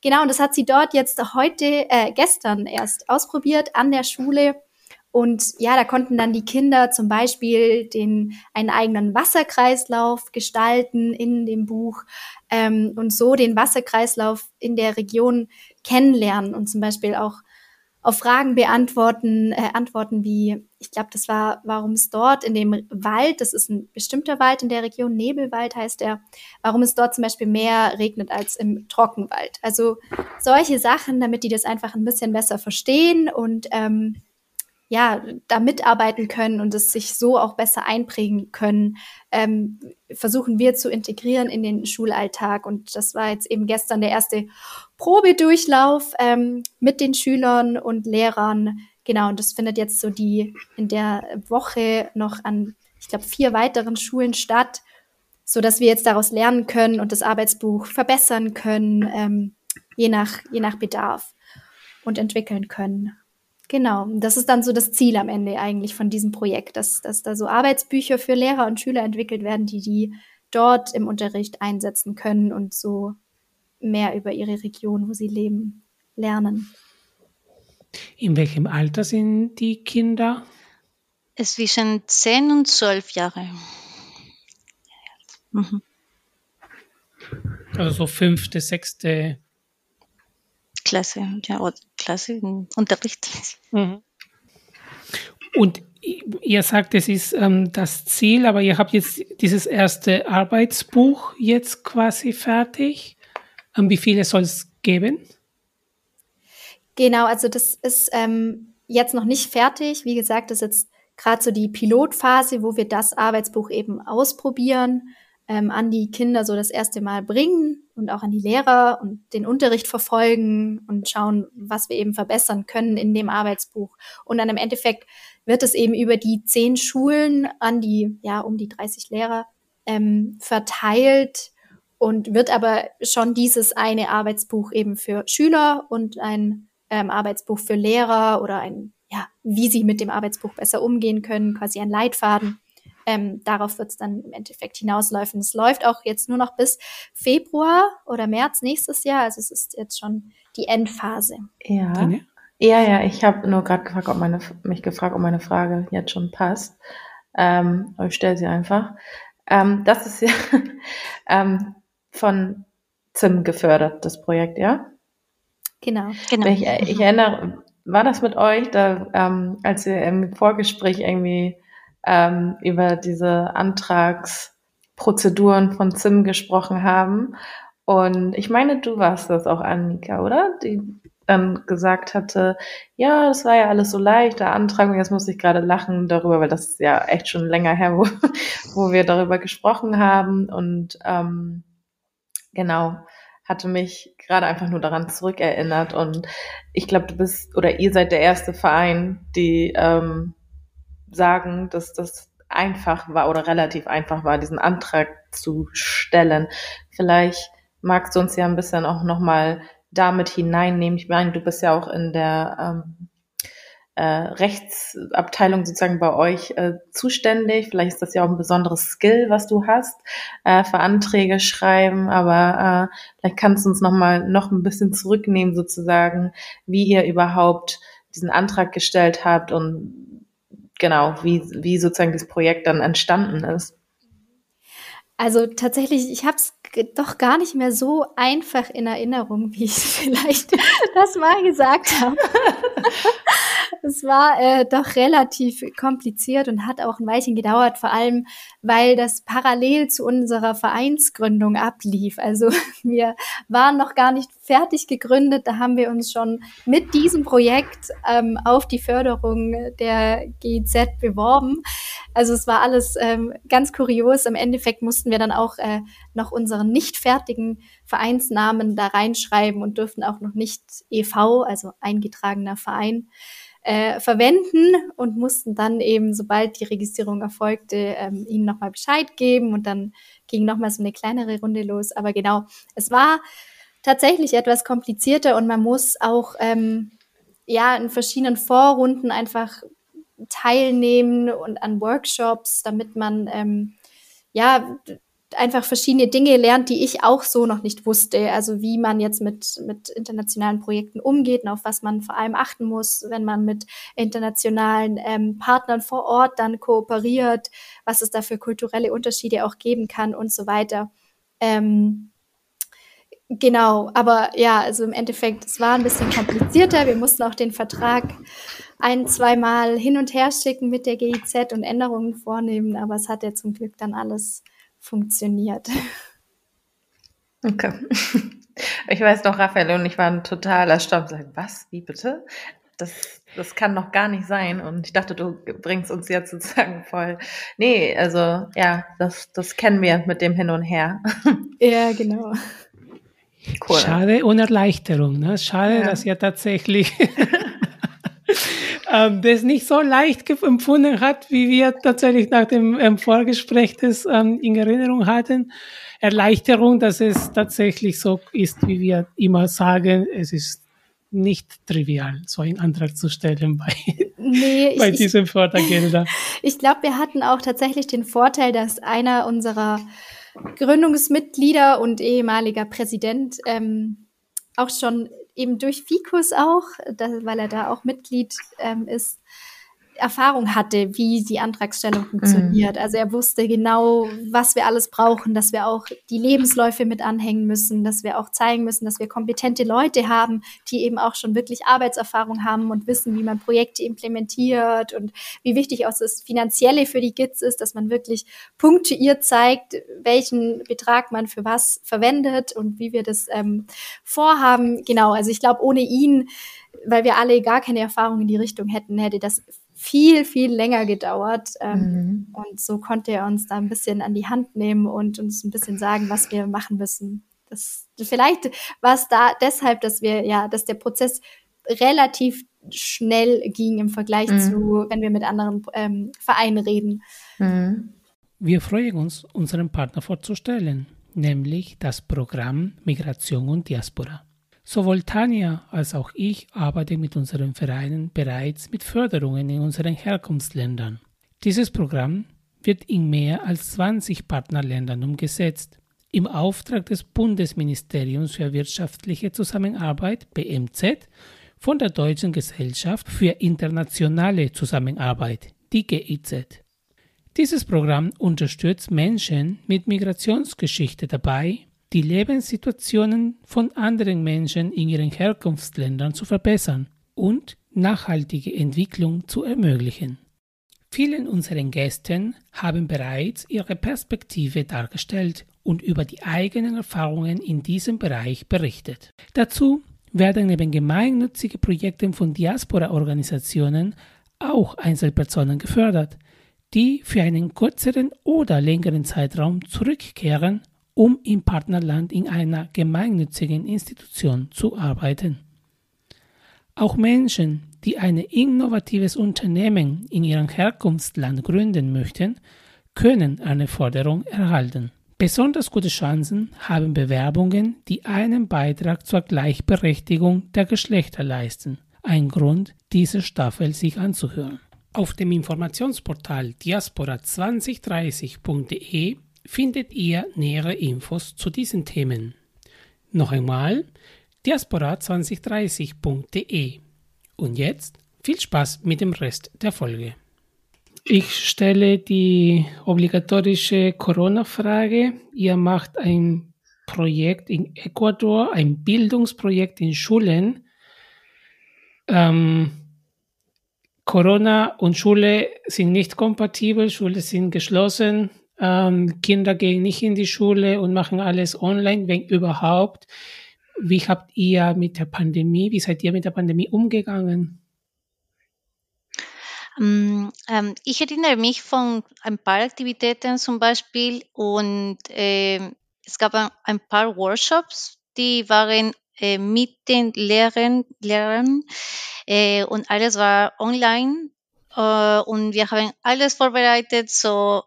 A: Genau, und das hat sie dort jetzt heute, äh, gestern erst ausprobiert an der Schule und ja, da konnten dann die Kinder zum Beispiel den, einen eigenen Wasserkreislauf gestalten in dem Buch ähm, und so den Wasserkreislauf in der Region kennenlernen und zum Beispiel auch auf Fragen beantworten, äh, Antworten wie, ich glaube, das war, warum es dort in dem Wald, das ist ein bestimmter Wald in der Region, Nebelwald heißt der, warum es dort zum Beispiel mehr regnet als im Trockenwald. Also solche Sachen, damit die das einfach ein bisschen besser verstehen und ähm, ja, da mitarbeiten können und es sich so auch besser einprägen können, ähm, versuchen wir zu integrieren in den Schulalltag. Und das war jetzt eben gestern der erste Probedurchlauf ähm, mit den Schülern und Lehrern. Genau, und das findet jetzt so die in der Woche noch an, ich glaube, vier weiteren Schulen statt, so dass wir jetzt daraus lernen können und das Arbeitsbuch verbessern können, ähm, je nach, je nach Bedarf und entwickeln können. Genau, das ist dann so das Ziel am Ende eigentlich von diesem Projekt, dass, dass da so Arbeitsbücher für Lehrer und Schüler entwickelt werden, die die dort im Unterricht einsetzen können und so mehr über ihre Region, wo sie leben, lernen.
B: In welchem Alter sind die Kinder?
D: Zwischen 10 und 12 Jahre.
B: Mhm. Also so fünfte, sechste
D: Klasse, ja, Klasse, Unterricht. Mhm.
B: Und ihr sagt, es ist ähm, das Ziel, aber ihr habt jetzt dieses erste Arbeitsbuch jetzt quasi fertig. Ähm, wie viele soll es geben?
A: Genau, also das ist ähm, jetzt noch nicht fertig. Wie gesagt, das ist jetzt gerade so die Pilotphase, wo wir das Arbeitsbuch eben ausprobieren ähm, an die Kinder so das erste Mal bringen und auch an die Lehrer und den Unterricht verfolgen und schauen, was wir eben verbessern können in dem Arbeitsbuch. Und dann im Endeffekt wird es eben über die zehn Schulen an die, ja, um die 30 Lehrer ähm, verteilt und wird aber schon dieses eine Arbeitsbuch eben für Schüler und ein ähm, Arbeitsbuch für Lehrer oder ein, ja, wie sie mit dem Arbeitsbuch besser umgehen können, quasi ein Leitfaden ähm, darauf wird es dann im Endeffekt hinausläufen. Es läuft auch jetzt nur noch bis Februar oder März nächstes Jahr. Also es ist jetzt schon die Endphase.
C: Ja. Ja, ja, ich habe nur gerade gefragt, ob meine, mich gefragt, ob meine Frage jetzt schon passt. Ähm, ich stelle sie einfach. Ähm, das ist ja ähm, von ZIM gefördert, das Projekt, ja?
A: Genau.
C: genau. Ich, ich erinnere, war das mit euch, da, ähm, als ihr im Vorgespräch irgendwie ähm, über diese Antragsprozeduren von ZIM gesprochen haben. Und ich meine, du warst das auch, Annika, oder? Die dann gesagt hatte, ja, das war ja alles so leicht, der Antrag, und jetzt muss ich gerade lachen darüber, weil das ist ja echt schon länger her, wo, wo wir darüber gesprochen haben. Und ähm, genau, hatte mich gerade einfach nur daran zurückerinnert und ich glaube, du bist oder ihr seid der erste Verein, die ähm, sagen, dass das einfach war oder relativ einfach war, diesen Antrag zu stellen. Vielleicht magst du uns ja ein bisschen auch nochmal damit hineinnehmen. Ich meine, du bist ja auch in der ähm, äh, Rechtsabteilung sozusagen bei euch äh, zuständig. Vielleicht ist das ja auch ein besonderes Skill, was du hast, äh, für Anträge schreiben, aber äh, vielleicht kannst du uns nochmal noch ein bisschen zurücknehmen sozusagen, wie ihr überhaupt diesen Antrag gestellt habt und genau, wie, wie sozusagen das Projekt dann entstanden ist.
A: Also tatsächlich, ich habe es doch gar nicht mehr so einfach in Erinnerung, wie ich vielleicht das mal gesagt habe. es war äh, doch relativ kompliziert und hat auch ein Weilchen gedauert, vor allem weil das parallel zu unserer Vereinsgründung ablief. Also wir waren noch gar nicht fertig gegründet, da haben wir uns schon mit diesem Projekt ähm, auf die Förderung der GIZ beworben. Also es war alles ähm, ganz kurios. Im Endeffekt mussten wir dann auch äh, noch unseren nicht fertigen Vereinsnamen da reinschreiben und dürften auch noch nicht EV, also eingetragener Verein, äh, verwenden und mussten dann eben, sobald die Registrierung erfolgte, ähm, ihnen nochmal Bescheid geben und dann ging nochmal so eine kleinere Runde los. Aber genau, es war tatsächlich etwas komplizierter und man muss auch ähm, ja in verschiedenen Vorrunden einfach teilnehmen und an Workshops, damit man ähm, ja einfach verschiedene Dinge lernt, die ich auch so noch nicht wusste. Also wie man jetzt mit, mit internationalen Projekten umgeht und auf was man vor allem achten muss, wenn man mit internationalen ähm, Partnern vor Ort dann kooperiert, was es da für kulturelle Unterschiede auch geben kann und so weiter. Ähm, genau, aber ja, also im Endeffekt, es war ein bisschen komplizierter. Wir mussten auch den Vertrag ein, zweimal hin und her schicken mit der GIZ und Änderungen vornehmen, aber es hat ja zum Glück dann alles funktioniert.
C: Okay. Ich weiß noch, Raphael und ich waren total erstaunt. Was? Wie bitte? Das, das kann noch gar nicht sein. Und ich dachte, du bringst uns jetzt sozusagen voll. Nee, also ja, das, das kennen wir mit dem Hin und Her.
A: Ja, genau.
B: Cool. Schade und Erleichterung. Ne? Schade, ja. dass ihr tatsächlich ähm, das nicht so leicht empfunden hat, wie wir tatsächlich nach dem ähm, Vorgespräch das ähm, in Erinnerung hatten. Erleichterung, dass es tatsächlich so ist, wie wir immer sagen, es ist nicht trivial, so einen Antrag zu stellen bei, nee, bei ich, diesen Fördergeldern.
A: Ich glaube, wir hatten auch tatsächlich den Vorteil, dass einer unserer Gründungsmitglieder und ehemaliger Präsident ähm, auch schon eben durch Ficus auch, da, weil er da auch Mitglied ähm, ist, Erfahrung hatte, wie die Antragstellung mhm. funktioniert. Mhm. Also er wusste genau, was wir alles brauchen, dass wir auch die Lebensläufe mit anhängen müssen, dass wir auch zeigen müssen, dass wir kompetente Leute haben, die eben auch schon wirklich Arbeitserfahrung haben und wissen, wie man Projekte implementiert und wie wichtig auch das Finanzielle für die GITS ist, dass man wirklich punktuiert zeigt, welchen Betrag man für was verwendet und wie wir das ähm, vorhaben. Genau, also ich glaube, ohne ihn weil wir alle gar keine Erfahrung in die Richtung hätten, hätte das viel, viel länger gedauert. Ähm, mhm. Und so konnte er uns da ein bisschen an die Hand nehmen und uns ein bisschen sagen, was wir machen müssen. Das, vielleicht war es da deshalb, dass wir, ja, dass der Prozess relativ schnell ging im Vergleich mhm. zu, wenn wir mit anderen ähm, Vereinen reden.
B: Mhm. Wir freuen uns, unseren Partner vorzustellen, nämlich das Programm Migration und Diaspora. Sowohl Tanja als auch ich arbeiten mit unseren Vereinen bereits mit Förderungen in unseren Herkunftsländern. Dieses Programm wird in mehr als 20 Partnerländern umgesetzt. Im Auftrag des Bundesministeriums für wirtschaftliche Zusammenarbeit BMZ von der Deutschen Gesellschaft für internationale Zusammenarbeit, die. Dieses Programm unterstützt Menschen mit Migrationsgeschichte dabei, die Lebenssituationen von anderen Menschen in ihren Herkunftsländern zu verbessern und nachhaltige Entwicklung zu ermöglichen. Vielen unseren Gästen haben bereits ihre Perspektive dargestellt und über die eigenen Erfahrungen in diesem Bereich berichtet. Dazu werden neben gemeinnützigen Projekten von Diaspora-Organisationen auch Einzelpersonen gefördert, die für einen kürzeren oder längeren Zeitraum zurückkehren um im Partnerland in einer gemeinnützigen Institution zu arbeiten. Auch Menschen, die ein innovatives Unternehmen in ihrem Herkunftsland gründen möchten, können eine Förderung erhalten. Besonders gute Chancen haben Bewerbungen, die einen Beitrag zur Gleichberechtigung der Geschlechter leisten. Ein Grund, diese Staffel sich anzuhören. Auf dem Informationsportal diaspora2030.de findet ihr nähere Infos zu diesen Themen. Noch einmal diaspora2030.de. Und jetzt viel Spaß mit dem Rest der Folge. Ich stelle die obligatorische Corona-Frage. Ihr macht ein Projekt in Ecuador, ein Bildungsprojekt in Schulen. Ähm, Corona und Schule sind nicht kompatibel, Schule sind geschlossen, ähm, Kinder gehen nicht in die Schule und machen alles online, wenn überhaupt. Wie habt ihr mit der Pandemie, wie seid ihr mit der Pandemie umgegangen?
D: Ähm, ähm, ich erinnere mich von ein paar Aktivitäten zum Beispiel und äh, es gab ein paar Workshops, die waren äh, mit den Lehrern, Lehrern äh, und alles war online äh, und wir haben alles vorbereitet, so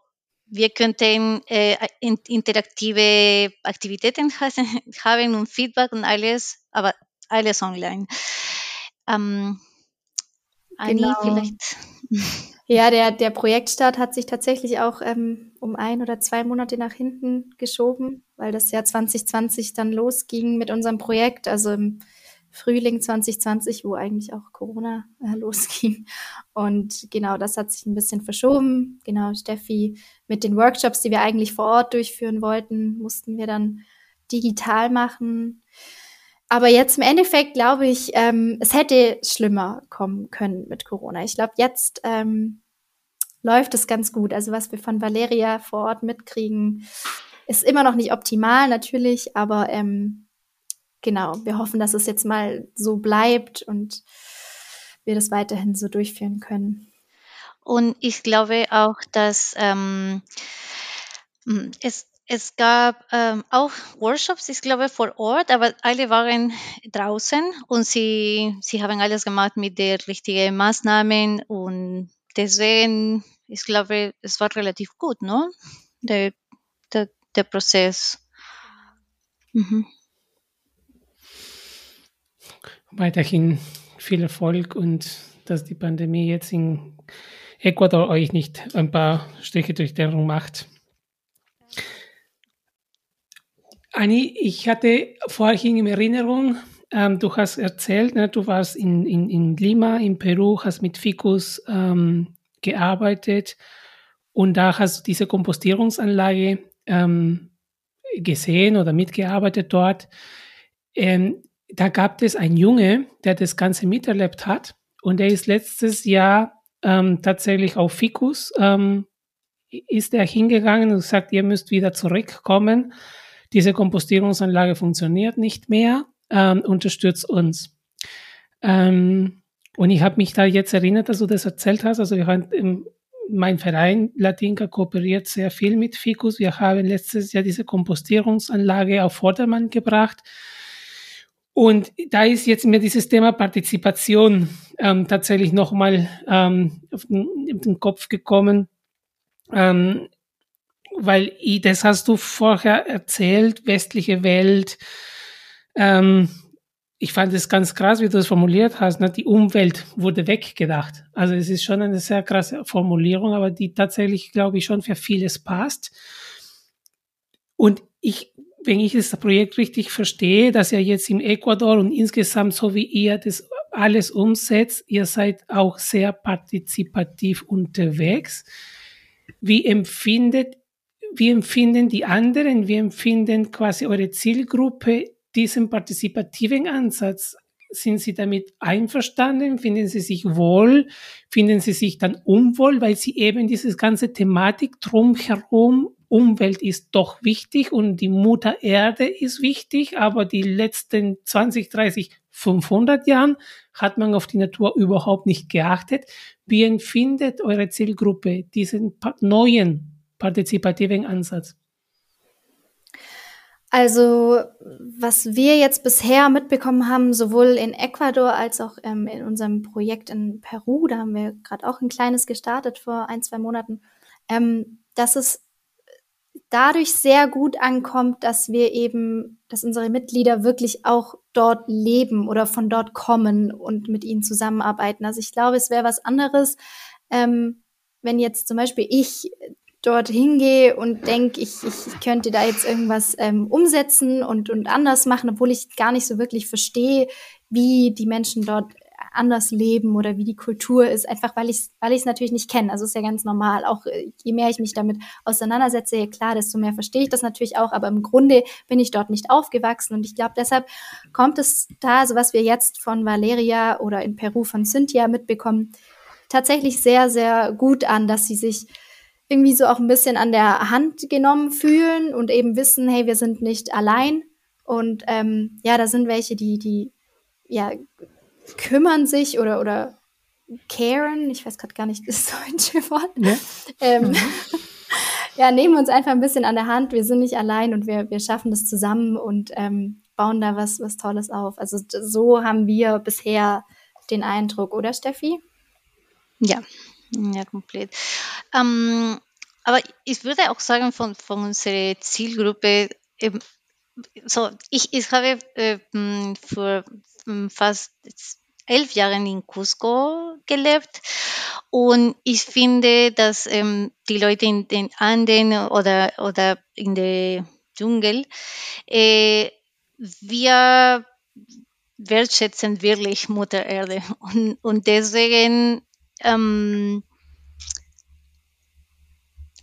D: wir könnten äh, interaktive Aktivitäten haben und Feedback und alles, aber alles online. Ähm,
A: Anni, genau. vielleicht. Ja, der, der Projektstart hat sich tatsächlich auch ähm, um ein oder zwei Monate nach hinten geschoben, weil das Jahr 2020 dann losging mit unserem Projekt, also im Frühling 2020, wo eigentlich auch Corona äh, losging. Und genau, das hat sich ein bisschen verschoben. Genau, Steffi, mit den Workshops, die wir eigentlich vor Ort durchführen wollten, mussten wir dann digital machen. Aber jetzt im Endeffekt glaube ich, ähm, es hätte schlimmer kommen können mit Corona. Ich glaube, jetzt ähm, läuft es ganz gut. Also was wir von Valeria vor Ort mitkriegen, ist immer noch nicht optimal natürlich, aber ähm, genau, wir hoffen, dass es jetzt mal so bleibt und wir das weiterhin so durchführen können.
D: Und ich glaube auch, dass ähm, es es gab ähm, auch Workshops, ich glaube, vor Ort, aber alle waren draußen und sie, sie haben alles gemacht mit den richtigen Maßnahmen und deswegen, ich glaube, es war relativ gut, ne? Der, der, der Prozess. Mhm.
B: Weiterhin viel Erfolg und dass die Pandemie jetzt in Ecuador euch nicht ein paar Striche durch den Raum macht. Anni, ich hatte vorhin in Erinnerung, ähm, du hast erzählt, ne, du warst in, in, in Lima, in Peru, hast mit Ficus ähm, gearbeitet und da hast du diese Kompostierungsanlage ähm, gesehen oder mitgearbeitet dort. Ähm, da gab es einen Junge, der das Ganze miterlebt hat und der ist letztes Jahr ähm, tatsächlich auf Ficus, ähm, ist er hingegangen und sagt, ihr müsst wieder zurückkommen diese Kompostierungsanlage funktioniert nicht mehr, ähm, unterstützt uns. Ähm, und ich habe mich da jetzt erinnert, dass du das erzählt hast. Also wir haben im, mein Verein Latinka kooperiert sehr viel mit Ficus. Wir haben letztes Jahr diese Kompostierungsanlage auf Vordermann gebracht. Und da ist jetzt mir dieses Thema Partizipation ähm, tatsächlich nochmal ähm, auf, den, auf den Kopf gekommen. Ähm, weil ich, das hast du vorher erzählt, westliche Welt. Ähm, ich fand es ganz krass, wie du es formuliert hast. Ne? Die Umwelt wurde weggedacht. Also es ist schon eine sehr krasse Formulierung, aber die tatsächlich, glaube ich, schon für vieles passt. Und ich, wenn ich das Projekt richtig verstehe, dass ihr jetzt im Ecuador und insgesamt so wie ihr das alles umsetzt, ihr seid auch sehr partizipativ unterwegs. Wie empfindet wie empfinden die anderen, wie empfinden quasi eure Zielgruppe diesen partizipativen Ansatz? Sind Sie damit einverstanden? Finden Sie sich wohl? Finden Sie sich dann unwohl, weil Sie eben diese ganze Thematik drumherum, Umwelt ist doch wichtig und die Mutter Erde ist wichtig, aber die letzten 20, 30, 500 Jahren hat man auf die Natur überhaupt nicht geachtet. Wie empfindet eure Zielgruppe diesen neuen partizipativen Ansatz?
A: Also, was wir jetzt bisher mitbekommen haben, sowohl in Ecuador als auch ähm, in unserem Projekt in Peru, da haben wir gerade auch ein kleines gestartet vor ein, zwei Monaten, ähm, dass es dadurch sehr gut ankommt, dass wir eben, dass unsere Mitglieder wirklich auch dort leben oder von dort kommen und mit ihnen zusammenarbeiten. Also ich glaube, es wäre was anderes, ähm, wenn jetzt zum Beispiel ich dort hingehe und denke, ich, ich, könnte da jetzt irgendwas ähm, umsetzen und, und anders machen, obwohl ich gar nicht so wirklich verstehe, wie die Menschen dort anders leben oder wie die Kultur ist, einfach weil ich es weil ich's natürlich nicht kenne. Also ist ja ganz normal. Auch äh, je mehr ich mich damit auseinandersetze, klar, desto mehr verstehe ich das natürlich auch. Aber im Grunde bin ich dort nicht aufgewachsen und ich glaube, deshalb kommt es da, also was wir jetzt von Valeria oder in Peru von Cynthia mitbekommen, tatsächlich sehr, sehr gut an, dass sie sich irgendwie so auch ein bisschen an der Hand genommen fühlen und eben wissen, hey, wir sind nicht allein. Und ähm, ja, da sind welche, die, die ja kümmern sich oder, oder caren, ich weiß gerade gar nicht das deutsche Wort, ja. Ähm, mhm. ja, nehmen uns einfach ein bisschen an der Hand. Wir sind nicht allein und wir, wir schaffen das zusammen und ähm, bauen da was, was Tolles auf. Also so haben wir bisher den Eindruck, oder Steffi?
D: Ja, ja, komplett. Ähm, aber ich würde auch sagen, von, von unserer Zielgruppe, so, ich, ich habe äh, für fast elf Jahren in Cusco gelebt. Und ich finde, dass ähm, die Leute in den Anden oder, oder in der Dschungel, äh, wir wertschätzen wirklich Mutter Erde. Und, und deswegen ähm,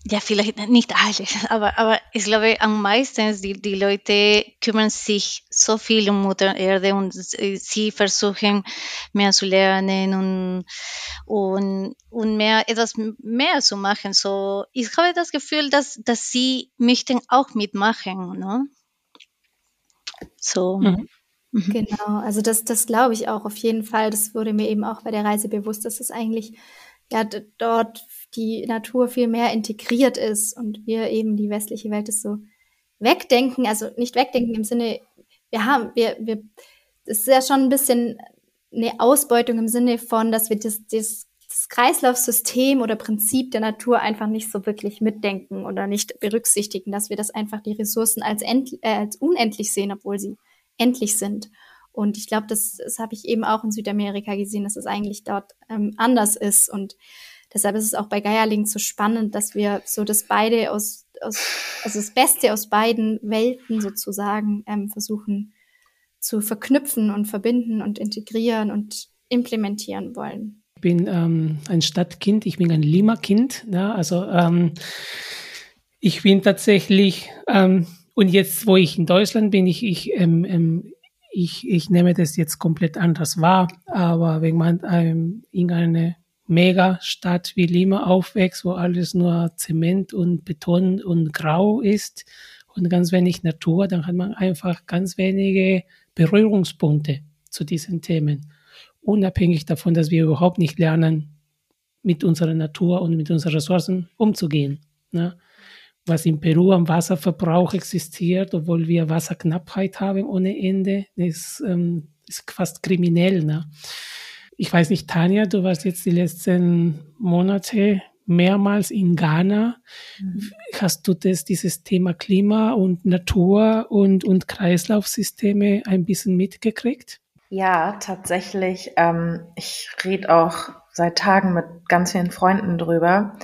D: ja, vielleicht nicht alle, aber, aber ich glaube, am meisten die, die Leute kümmern sich so viel um Mutter Erde und sie versuchen mehr zu lernen und, und, und mehr, etwas mehr zu machen. So, ich habe das Gefühl, dass, dass sie möchten auch mitmachen, ne?
A: So. Mhm. mhm. Genau, also das, das glaube ich auch auf jeden Fall. Das wurde mir eben auch bei der Reise bewusst, dass es eigentlich ja dort die Natur viel mehr integriert ist und wir eben die westliche Welt ist so wegdenken, also nicht wegdenken im Sinne, wir haben, wir, wir, das ist ja schon ein bisschen eine Ausbeutung im Sinne von, dass wir das, das, das Kreislaufsystem oder Prinzip der Natur einfach nicht so wirklich mitdenken oder nicht berücksichtigen, dass wir das einfach die Ressourcen als, end, äh, als unendlich sehen, obwohl sie endlich sind. Und ich glaube, das, das habe ich eben auch in Südamerika gesehen, dass es eigentlich dort ähm, anders ist. Und deshalb ist es auch bei Geierling so spannend, dass wir so das beide aus, aus also das Beste aus beiden Welten sozusagen ähm, versuchen zu verknüpfen und verbinden und integrieren und implementieren wollen.
B: Ich bin ähm, ein Stadtkind, ich bin ein Lima-Kind. Ja, also ähm, ich bin tatsächlich, ähm, und jetzt, wo ich in Deutschland bin, ich, ich, ähm, ähm, ich, ich nehme das jetzt komplett anders wahr, aber wenn man ähm, in eine Megastadt wie Lima aufwächst, wo alles nur Zement und Beton und Grau ist und ganz wenig Natur, dann hat man einfach ganz wenige Berührungspunkte zu diesen Themen. Unabhängig davon, dass wir überhaupt nicht lernen, mit unserer Natur und mit unseren Ressourcen umzugehen. Ne? Was in Peru am Wasserverbrauch existiert, obwohl wir Wasserknappheit haben ohne Ende, ist, ähm, ist fast kriminell. Ne? Ich weiß nicht, Tanja, du warst jetzt die letzten Monate mehrmals in Ghana. Mhm. Hast du das, dieses Thema Klima und Natur und, und Kreislaufsysteme ein bisschen mitgekriegt?
C: Ja, tatsächlich. Ähm, ich rede auch seit Tagen mit ganz vielen Freunden drüber.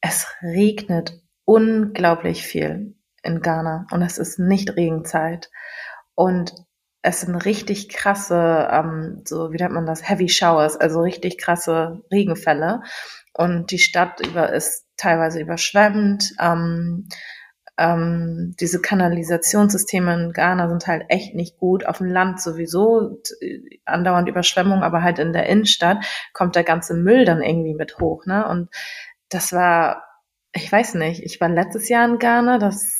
C: Es regnet unglaublich viel in Ghana und es ist nicht Regenzeit. Und es sind richtig krasse, ähm, so wie nennt man das, Heavy Showers, also richtig krasse Regenfälle. Und die Stadt über ist teilweise überschwemmt. Ähm, ähm, diese Kanalisationssysteme in Ghana sind halt echt nicht gut. Auf dem Land sowieso andauernd Überschwemmung, aber halt in der Innenstadt kommt der ganze Müll dann irgendwie mit hoch. Ne? Und das war, ich weiß nicht, ich war letztes Jahr in Ghana, das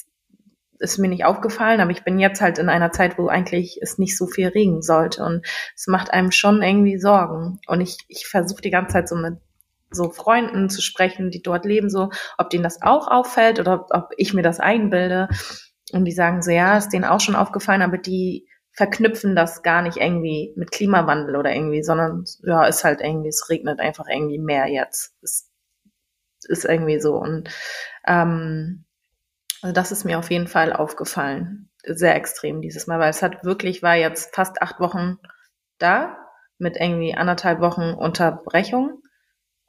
C: ist mir nicht aufgefallen, aber ich bin jetzt halt in einer Zeit, wo eigentlich es nicht so viel regen sollte und es macht einem schon irgendwie Sorgen. Und ich, ich versuche die ganze Zeit so mit so Freunden zu sprechen, die dort leben, so, ob denen das auch auffällt oder ob, ob ich mir das einbilde. Und die sagen so, ja, ist denen auch schon aufgefallen, aber die verknüpfen das gar nicht irgendwie mit Klimawandel oder irgendwie, sondern ja, ist halt irgendwie, es regnet einfach irgendwie mehr jetzt. Es ist irgendwie so. Und ähm, also das ist mir auf jeden Fall aufgefallen. Sehr extrem dieses Mal, weil es hat wirklich, war jetzt fast acht Wochen da mit irgendwie anderthalb Wochen Unterbrechung.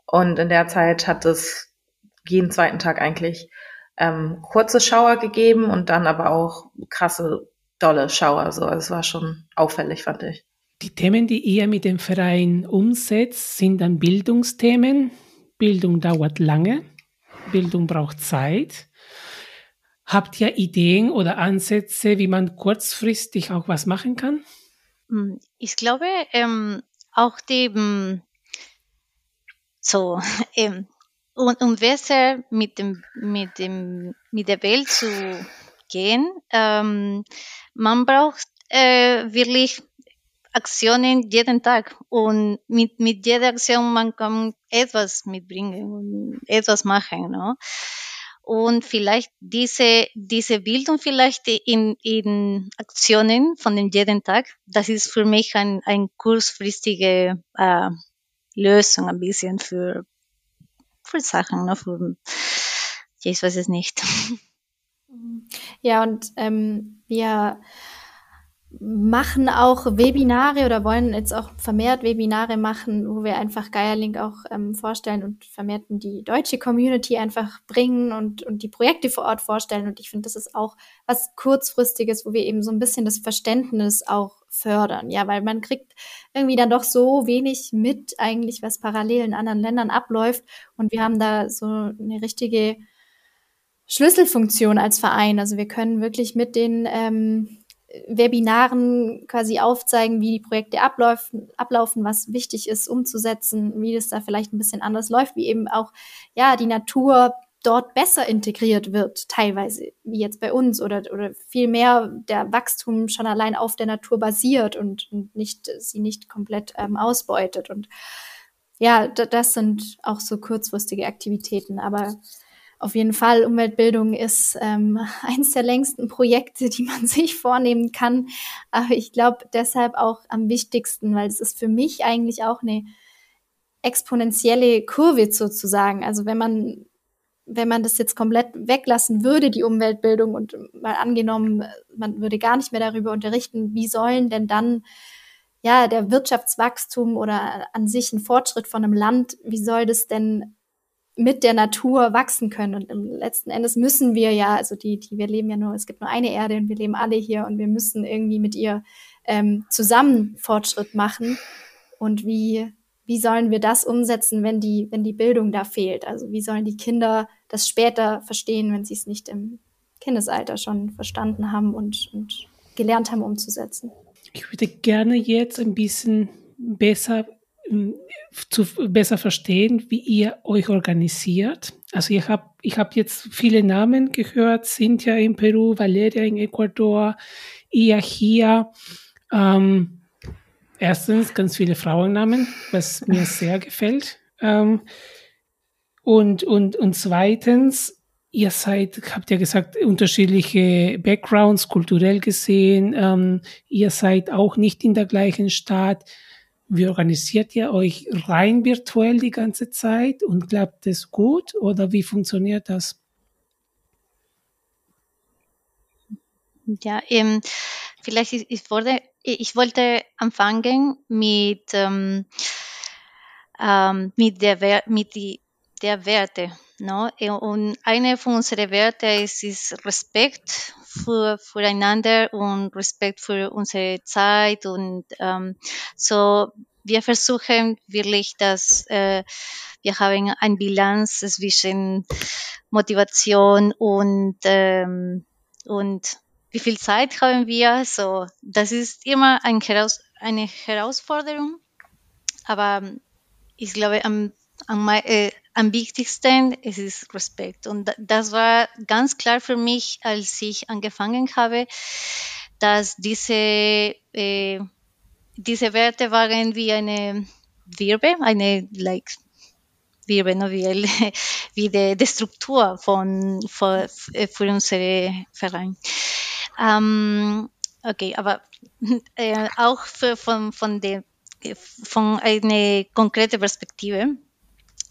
C: Und in der Zeit hat es jeden zweiten Tag eigentlich ähm, kurze Schauer gegeben und dann aber auch krasse, dolle Schauer. So, also es war schon auffällig, fand ich.
B: Die Themen, die ihr mit dem Verein umsetzt, sind dann Bildungsthemen. Bildung dauert lange, Bildung braucht Zeit. Habt ihr Ideen oder Ansätze, wie man kurzfristig auch was machen kann?
D: Hm, ich glaube, ähm, auch die hm, so ähm, und um besser mit dem mit dem mit der Welt zu gehen, ähm, man braucht äh, wirklich Aktionen jeden Tag und mit mit jeder Aktion man kann etwas mitbringen und etwas machen, no? Und vielleicht diese, diese Bildung vielleicht in, in Aktionen von dem jeden Tag, das ist für mich ein, ein kurzfristige äh, Lösung ein bisschen für, für Sachen, ne, für, ich weiß es nicht.
A: Ja, und ähm, wir machen auch Webinare oder wollen jetzt auch vermehrt Webinare machen, wo wir einfach Geierlink auch ähm, vorstellen und vermehrt in die deutsche Community einfach bringen und, und die Projekte vor Ort vorstellen. Und ich finde, das ist auch was kurzfristiges, wo wir eben so ein bisschen das Verständnis auch fördern. Ja, weil man kriegt irgendwie dann doch so wenig mit eigentlich, was parallel in anderen Ländern abläuft. Und wir haben da so eine richtige Schlüsselfunktion als Verein. Also wir können wirklich mit den ähm, Webinaren quasi aufzeigen, wie die Projekte ablaufen, ablaufen, was wichtig ist umzusetzen, wie das da vielleicht ein bisschen anders läuft, wie eben auch ja die Natur dort besser integriert wird, teilweise, wie jetzt bei uns, oder, oder viel mehr der Wachstum schon allein auf der Natur basiert und, und nicht, sie nicht komplett ähm, ausbeutet. Und ja, das sind auch so kurzfristige Aktivitäten. Aber auf jeden Fall, Umweltbildung ist ähm, eines der längsten Projekte, die man sich vornehmen kann. Aber ich glaube deshalb auch am wichtigsten, weil es ist für mich eigentlich auch eine exponentielle Kurve sozusagen. Also wenn man wenn man das jetzt komplett weglassen würde, die Umweltbildung, und mal angenommen, man würde gar nicht mehr darüber unterrichten, wie sollen denn dann ja der Wirtschaftswachstum oder an sich ein Fortschritt von einem Land, wie soll das denn mit der Natur wachsen können. Und im letzten Endes müssen wir ja, also die, die, wir leben ja nur, es gibt nur eine Erde und wir leben alle hier und wir müssen irgendwie mit ihr ähm, zusammen Fortschritt machen. Und wie, wie sollen wir das umsetzen, wenn die, wenn die Bildung da fehlt? Also wie sollen die Kinder das später verstehen, wenn sie es nicht im Kindesalter schon verstanden haben und, und gelernt haben umzusetzen?
B: Ich würde gerne jetzt ein bisschen besser zu besser verstehen, wie ihr euch organisiert. Also ich habe ich hab jetzt viele Namen gehört, Cynthia in Peru, Valeria in Ecuador, ihr hier. Ähm, erstens ganz viele Frauennamen, was mir sehr gefällt. Ähm, und, und, und zweitens, ihr seid, habt ja gesagt, unterschiedliche Backgrounds, kulturell gesehen. Ähm, ihr seid auch nicht in der gleichen Stadt. Wie organisiert ihr euch rein virtuell die ganze Zeit und klappt es gut oder wie funktioniert das?
D: Ja, ähm, vielleicht ich, wollte, ich wollte anfangen mit, ähm, ähm, mit, der, mit die, der Werte. No? Und eine von unseren Werten ist, ist Respekt für, füreinander und Respekt für unsere Zeit und ähm, so wir versuchen wirklich, dass äh, wir haben eine Bilanz zwischen Motivation und ähm, und wie viel Zeit haben wir? So, das ist immer ein Heraus eine Herausforderung, aber ich glaube am am, äh, am wichtigsten es ist Respekt. Und das war ganz klar für mich, als ich angefangen habe, dass diese, äh, diese Werte waren wie eine Wirbe, eine like, wir renovieren wie die, die Struktur von, für, für unsere Verein. Ähm, okay, aber äh, auch für, von, von, der, von einer konkreten Perspektive.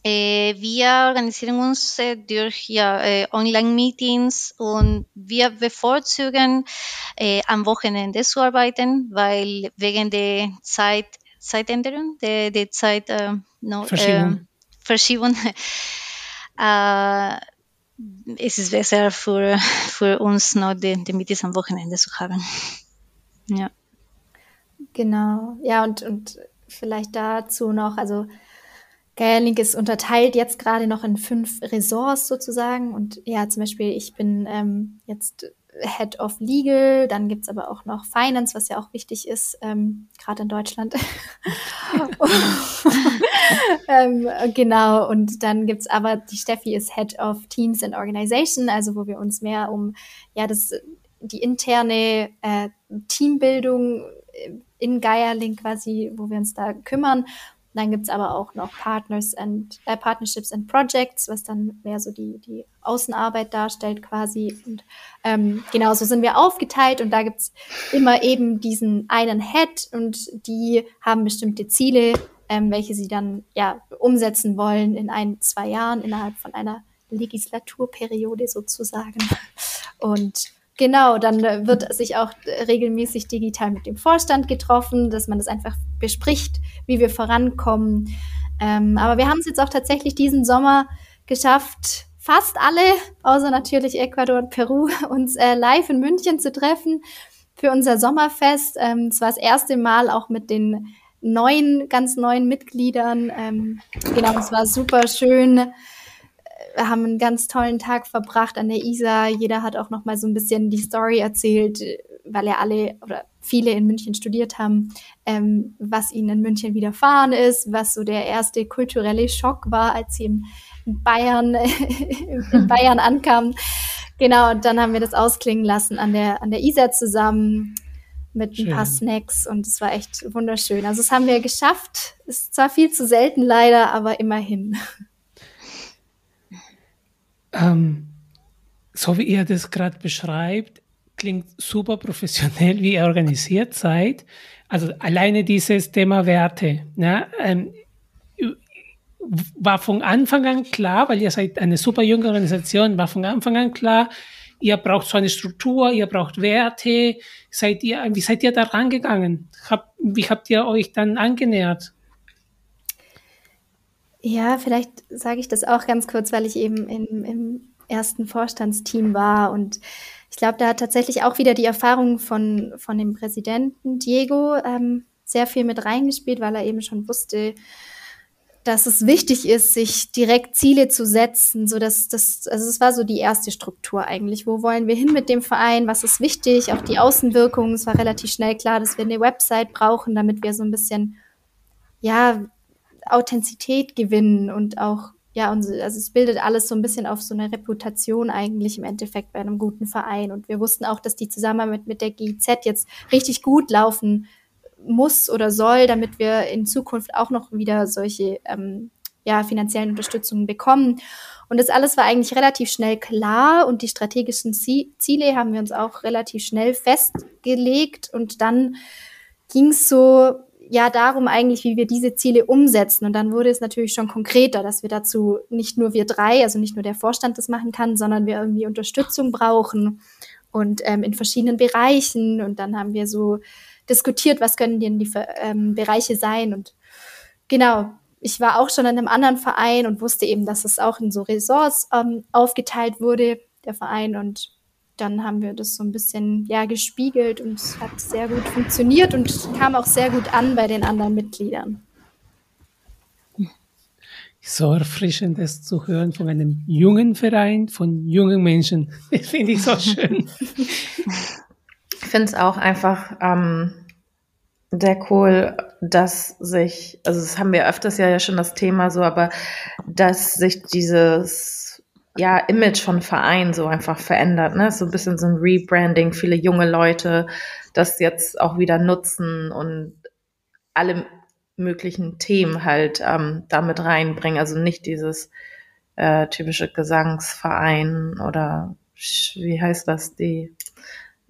D: Äh, wir organisieren uns äh, durch ja, äh, Online-Meetings und wir bevorzugen äh, am Wochenende zu arbeiten, weil wegen der Zeit, Zeitänderung, der, der Zeit äh, no,
B: Verschiebung,
D: Verschiebung ist es besser für, für uns noch die, die Meetings am Wochenende zu haben. Ja.
A: Genau, ja, und, und vielleicht dazu noch, also Geierlink ist unterteilt jetzt gerade noch in fünf Ressorts sozusagen. Und ja, zum Beispiel, ich bin ähm, jetzt Head of Legal, dann gibt's aber auch noch Finance, was ja auch wichtig ist, ähm, gerade in Deutschland. ähm, genau, und dann gibt's aber, die Steffi ist Head of Teams and Organization, also wo wir uns mehr um ja das die interne äh, Teambildung in Geierlink quasi, wo wir uns da kümmern dann gibt's aber auch noch Partners and äh, Partnerships and Projects, was dann mehr so die, die Außenarbeit darstellt quasi. Und ähm, genau so sind wir aufgeteilt und da gibt's immer eben diesen einen Head und die haben bestimmte Ziele, ähm, welche sie dann ja umsetzen wollen in ein, zwei Jahren innerhalb von einer Legislaturperiode sozusagen. Und Genau, dann äh, wird sich auch regelmäßig digital mit dem Vorstand getroffen, dass man das einfach bespricht, wie wir vorankommen. Ähm, aber wir haben es jetzt auch tatsächlich diesen Sommer geschafft, fast alle, außer natürlich Ecuador und Peru, uns äh, live in München zu treffen für unser Sommerfest. Ähm, es war das erste Mal auch mit den neuen, ganz neuen Mitgliedern. Ähm, genau, es war super schön haben einen ganz tollen Tag verbracht an der Isar. Jeder hat auch noch mal so ein bisschen die Story erzählt, weil ja alle oder viele in München studiert haben, ähm, was ihnen in München widerfahren ist, was so der erste kulturelle Schock war, als sie in Bayern, in Bayern ankamen. Genau, und dann haben wir das ausklingen lassen an der, an der Isar zusammen mit Schön. ein paar Snacks und es war echt wunderschön. Also das haben wir geschafft. Ist zwar viel zu selten leider, aber immerhin.
B: Ähm, so wie ihr das gerade beschreibt, klingt super professionell, wie ihr organisiert seid. Also alleine dieses Thema Werte. Ja, ähm, war von Anfang an klar, weil ihr seid eine super junge Organisation, war von Anfang an klar, ihr braucht so eine Struktur, ihr braucht Werte. Seid ihr, wie seid ihr da rangegangen? Hab, wie habt ihr euch dann angenähert?
A: Ja, vielleicht sage ich das auch ganz kurz, weil ich eben im, im ersten Vorstandsteam war und ich glaube, da hat tatsächlich auch wieder die Erfahrung von, von dem Präsidenten Diego ähm, sehr viel mit reingespielt, weil er eben schon wusste, dass es wichtig ist, sich direkt Ziele zu setzen, so dass das, also es war so die erste Struktur eigentlich. Wo wollen wir hin mit dem Verein? Was ist wichtig? Auch die Außenwirkungen. Es war relativ schnell klar, dass wir eine Website brauchen, damit wir so ein bisschen, ja, Authentizität gewinnen und auch, ja, also es bildet alles so ein bisschen auf so eine Reputation eigentlich im Endeffekt bei einem guten Verein. Und wir wussten auch, dass die Zusammenarbeit mit der GIZ jetzt richtig gut laufen muss oder soll, damit wir in Zukunft auch noch wieder solche ähm, ja, finanziellen Unterstützungen bekommen. Und das alles war eigentlich relativ schnell klar und die strategischen Ziele haben wir uns auch relativ schnell festgelegt und dann ging es so ja darum eigentlich, wie wir diese Ziele umsetzen. Und dann wurde es natürlich schon konkreter, dass wir dazu nicht nur wir drei, also nicht nur der Vorstand das machen kann, sondern wir irgendwie Unterstützung brauchen und ähm, in verschiedenen Bereichen. Und dann haben wir so diskutiert, was können denn die ähm, Bereiche sein. Und genau, ich war auch schon in einem anderen Verein und wusste eben, dass es auch in so Ressorts ähm, aufgeteilt wurde, der Verein. Und dann haben wir das so ein bisschen ja gespiegelt und es hat sehr gut funktioniert und kam auch sehr gut an bei den anderen Mitgliedern.
B: So erfrischend, das zu hören von einem jungen Verein, von jungen Menschen. Das finde ich so schön.
C: ich finde es auch einfach ähm, sehr cool, dass sich, also das haben wir öfters ja schon das Thema so, aber dass sich dieses ja, Image von Verein so einfach verändert. Ne? So ein bisschen so ein Rebranding, viele junge Leute das jetzt auch wieder nutzen und alle möglichen Themen halt ähm, damit reinbringen. Also nicht dieses äh, typische Gesangsverein oder wie heißt das, die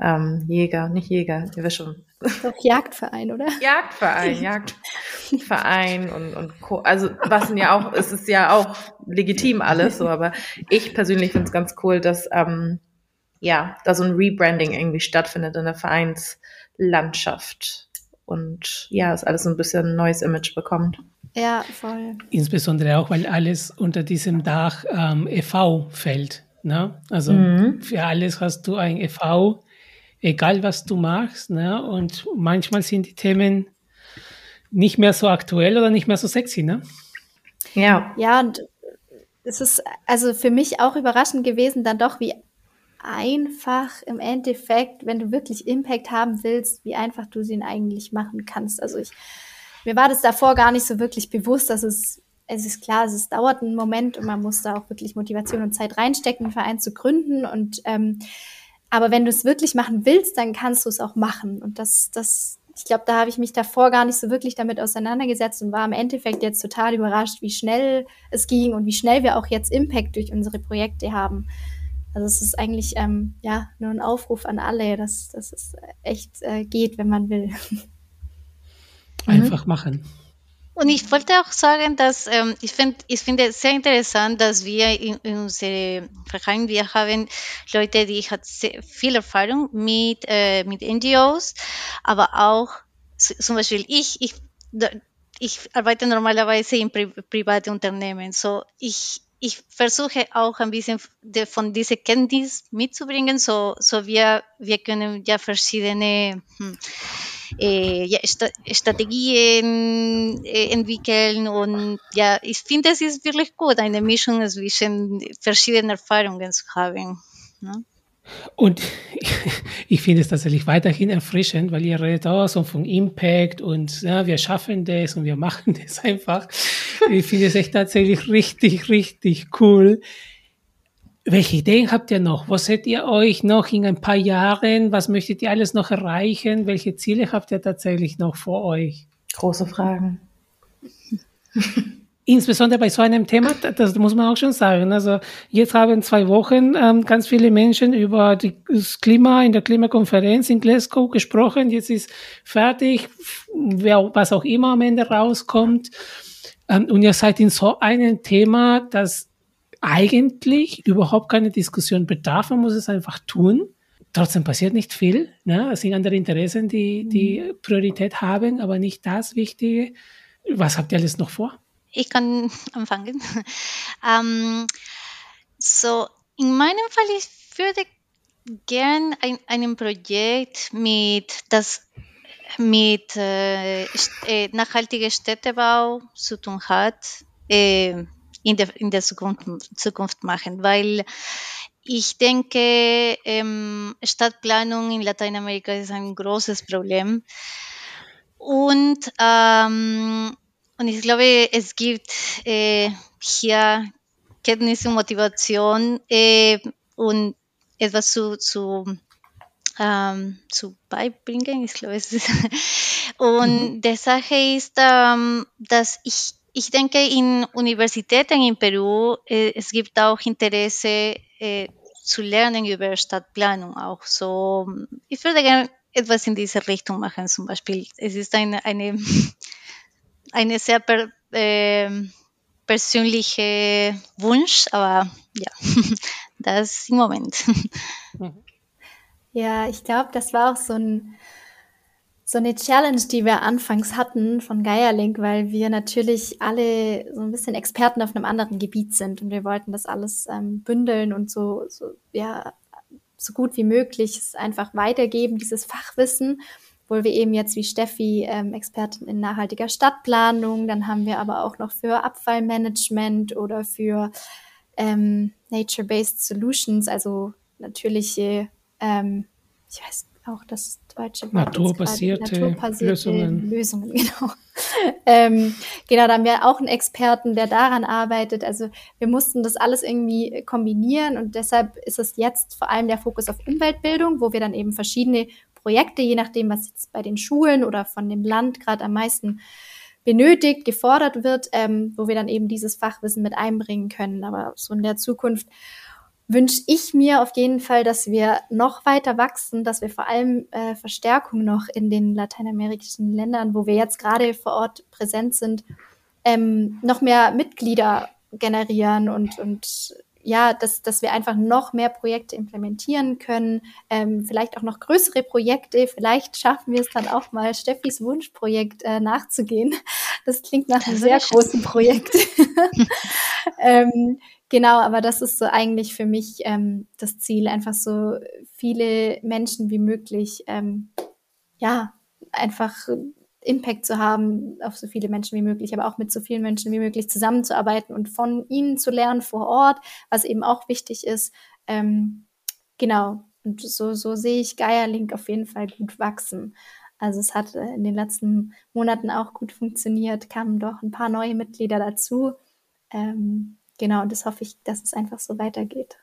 C: ähm, Jäger, nicht Jäger, ihr wisst schon.
A: Doch Jagdverein, oder?
C: Jagdverein, Jagdverein und, und Co. Also was ja auch, es ist ja auch legitim alles, so, aber ich persönlich finde es ganz cool, dass ähm, ja, da so ein Rebranding irgendwie stattfindet in der Vereinslandschaft und ja, es alles so ein bisschen ein neues Image bekommt.
A: Ja, voll.
B: Insbesondere auch, weil alles unter diesem Dach ähm, e.V. fällt. Ne? Also mhm. für alles hast du ein e.V., egal was du machst. Ne? Und manchmal sind die Themen nicht mehr so aktuell oder nicht mehr so sexy. Ne?
A: Ja. Ja, und es ist also für mich auch überraschend gewesen, dann doch, wie einfach im Endeffekt, wenn du wirklich Impact haben willst, wie einfach du sie eigentlich machen kannst. Also ich, mir war das davor gar nicht so wirklich bewusst, dass es, es ist klar, es ist, dauert einen Moment und man muss da auch wirklich Motivation und Zeit reinstecken, einen Verein zu gründen und ähm, aber wenn du es wirklich machen willst, dann kannst du es auch machen. Und das, das, ich glaube, da habe ich mich davor gar nicht so wirklich damit auseinandergesetzt und war im Endeffekt jetzt total überrascht, wie schnell es ging und wie schnell wir auch jetzt Impact durch unsere Projekte haben. Also es ist eigentlich ähm, ja nur ein Aufruf an alle, dass, dass es echt äh, geht, wenn man will.
B: Einfach machen.
D: Und ich wollte auch sagen, dass ähm, ich finde ich finde es sehr interessant, dass wir in, in unserem Verein, wir haben Leute, die hat sehr viel Erfahrung mit, äh, mit NGOs, aber auch zum Beispiel ich, ich, ich arbeite normalerweise in Pri private Unternehmen. So ich, ich versuche auch ein bisschen de, von dieser Kenntnis mitzubringen, so, so wir, wir können ja verschiedene hm, ja, St Strategien entwickeln und ja, ich finde, es ist wirklich gut, eine Mischung zwischen verschiedenen Erfahrungen zu haben. Ne?
B: Und ich finde es tatsächlich weiterhin erfrischend, weil ihr redet auch so von Impact und ja, wir schaffen das und wir machen das einfach. Ich finde es echt tatsächlich richtig, richtig cool. Welche Ideen habt ihr noch? Was seht ihr euch noch in ein paar Jahren? Was möchtet ihr alles noch erreichen? Welche Ziele habt ihr tatsächlich noch vor euch?
C: Große Fragen.
B: Insbesondere bei so einem Thema, das muss man auch schon sagen. Also jetzt haben zwei Wochen ähm, ganz viele Menschen über die, das Klima in der Klimakonferenz in Glasgow gesprochen. Jetzt ist fertig, wer, was auch immer am Ende rauskommt. Ähm, und ihr seid in so einem Thema, das eigentlich überhaupt keine Diskussion bedarf. Man muss es einfach tun. Trotzdem passiert nicht viel. Ne? Es sind andere Interessen, die die mhm. Priorität haben, aber nicht das Wichtige. Was habt ihr alles noch vor?
D: Ich kann anfangen. ähm, so, in meinem Fall, ich würde gern ein, ein Projekt mit das mit äh, äh, nachhaltiger Städtebau zu tun hat, äh, in der, in der Zukunft, Zukunft machen, weil ich denke, ähm, Stadtplanung in Lateinamerika ist ein großes Problem. Und ähm, und ich glaube, es gibt äh, hier Kenntnis und Motivation äh, und etwas zu, zu, ähm, zu beibringen. Ich glaube, es ist und mhm. die Sache ist, ähm, dass ich, ich denke, in Universitäten in Peru, äh, es gibt auch Interesse äh, zu lernen über Stadtplanung auch. So, ich würde gerne etwas in diese Richtung machen. Zum Beispiel, es ist eine, eine eine sehr per, äh, persönliche Wunsch, aber ja, das im Moment.
A: Ja, ich glaube, das war auch so ein so eine Challenge, die wir anfangs hatten von Geierlink, weil wir natürlich alle so ein bisschen Experten auf einem anderen Gebiet sind und wir wollten das alles ähm, bündeln und so, so, ja, so gut wie möglich einfach weitergeben, dieses Fachwissen obwohl wir eben jetzt wie Steffi ähm, Expertin in nachhaltiger Stadtplanung, dann haben wir aber auch noch für Abfallmanagement oder für ähm, Nature-Based Solutions, also natürliche, ähm, ich weiß auch das deutsche
B: Wort naturbasierte, naturbasierte Lösungen.
A: Lösungen genau. ähm, genau, da haben wir auch einen Experten, der daran arbeitet. Also wir mussten das alles irgendwie kombinieren und deshalb ist es jetzt vor allem der Fokus auf Umweltbildung, wo wir dann eben verschiedene Projekte, je nachdem, was jetzt bei den Schulen oder von dem Land gerade am meisten benötigt, gefordert wird, ähm, wo wir dann eben dieses Fachwissen mit einbringen können. Aber so in der Zukunft wünsche ich mir auf jeden Fall, dass wir noch weiter wachsen, dass wir vor allem äh, Verstärkung noch in den lateinamerikanischen Ländern, wo wir jetzt gerade vor Ort präsent sind, ähm, noch mehr Mitglieder generieren und, und ja, dass, dass wir einfach noch mehr Projekte implementieren können, ähm, vielleicht auch noch größere Projekte. Vielleicht schaffen wir es dann auch mal, Steffis Wunschprojekt äh, nachzugehen. Das klingt nach einem sehr großen Projekt. ähm, genau, aber das ist so eigentlich für mich ähm, das Ziel, einfach so viele Menschen wie möglich, ähm, ja, einfach Impact zu haben auf so viele Menschen wie möglich, aber auch mit so vielen Menschen wie möglich zusammenzuarbeiten und von ihnen zu lernen vor Ort, was eben auch wichtig ist. Ähm, genau. Und so, so sehe ich Gaia Link auf jeden Fall gut wachsen. Also es hat äh, in den letzten Monaten auch gut funktioniert, kamen doch ein paar neue Mitglieder dazu. Ähm, genau, und das hoffe ich, dass es einfach so weitergeht.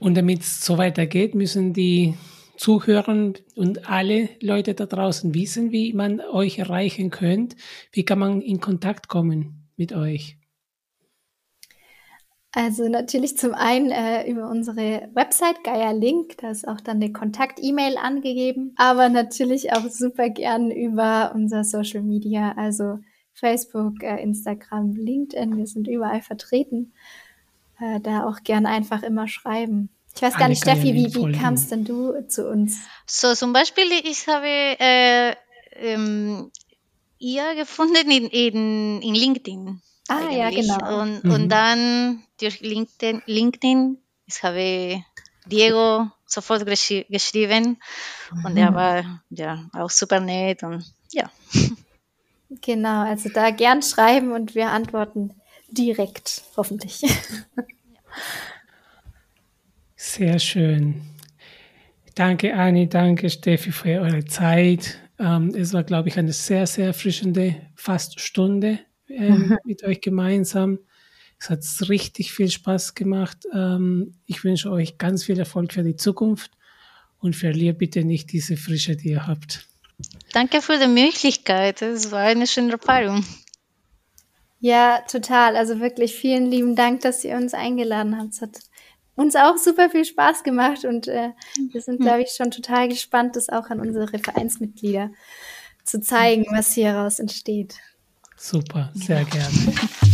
B: Und damit es so weitergeht, müssen die Zuhörern und alle Leute da draußen wissen, wie man euch erreichen könnt. Wie kann man in Kontakt kommen mit euch?
A: Also natürlich zum einen äh, über unsere Website Gaia Link, da ist auch dann eine Kontakt-E-Mail angegeben, aber natürlich auch super gern über unser Social Media, also Facebook, äh, Instagram, LinkedIn, wir sind überall vertreten. Äh, da auch gern einfach immer schreiben. Ich weiß gar nicht, Steffi, wie, wie kamst denn du zu uns?
D: So, zum Beispiel, ich habe äh, ähm, ihr gefunden in, in, in LinkedIn.
A: Ah, eigentlich. ja, genau.
D: Und, mhm. und dann durch LinkedIn, LinkedIn, ich habe Diego sofort geschri geschrieben mhm. und er war ja auch super nett und ja.
A: Genau, also da gern schreiben und wir antworten direkt, hoffentlich.
B: Sehr schön. Danke, Anni, danke, Steffi, für eure Zeit. Ähm, es war, glaube ich, eine sehr, sehr erfrischende fast Stunde äh, mhm. mit euch gemeinsam. Es hat richtig viel Spaß gemacht. Ähm, ich wünsche euch ganz viel Erfolg für die Zukunft und verliert bitte nicht diese Frische, die ihr habt.
D: Danke für die Möglichkeit. Es war eine schöne Erfahrung.
A: Ja, total. Also wirklich vielen lieben Dank, dass ihr uns eingeladen habt. Es hat uns auch super viel Spaß gemacht und äh, wir sind, glaube ich, schon total gespannt, das auch an unsere Vereinsmitglieder zu zeigen, was hieraus entsteht.
B: Super, sehr gerne.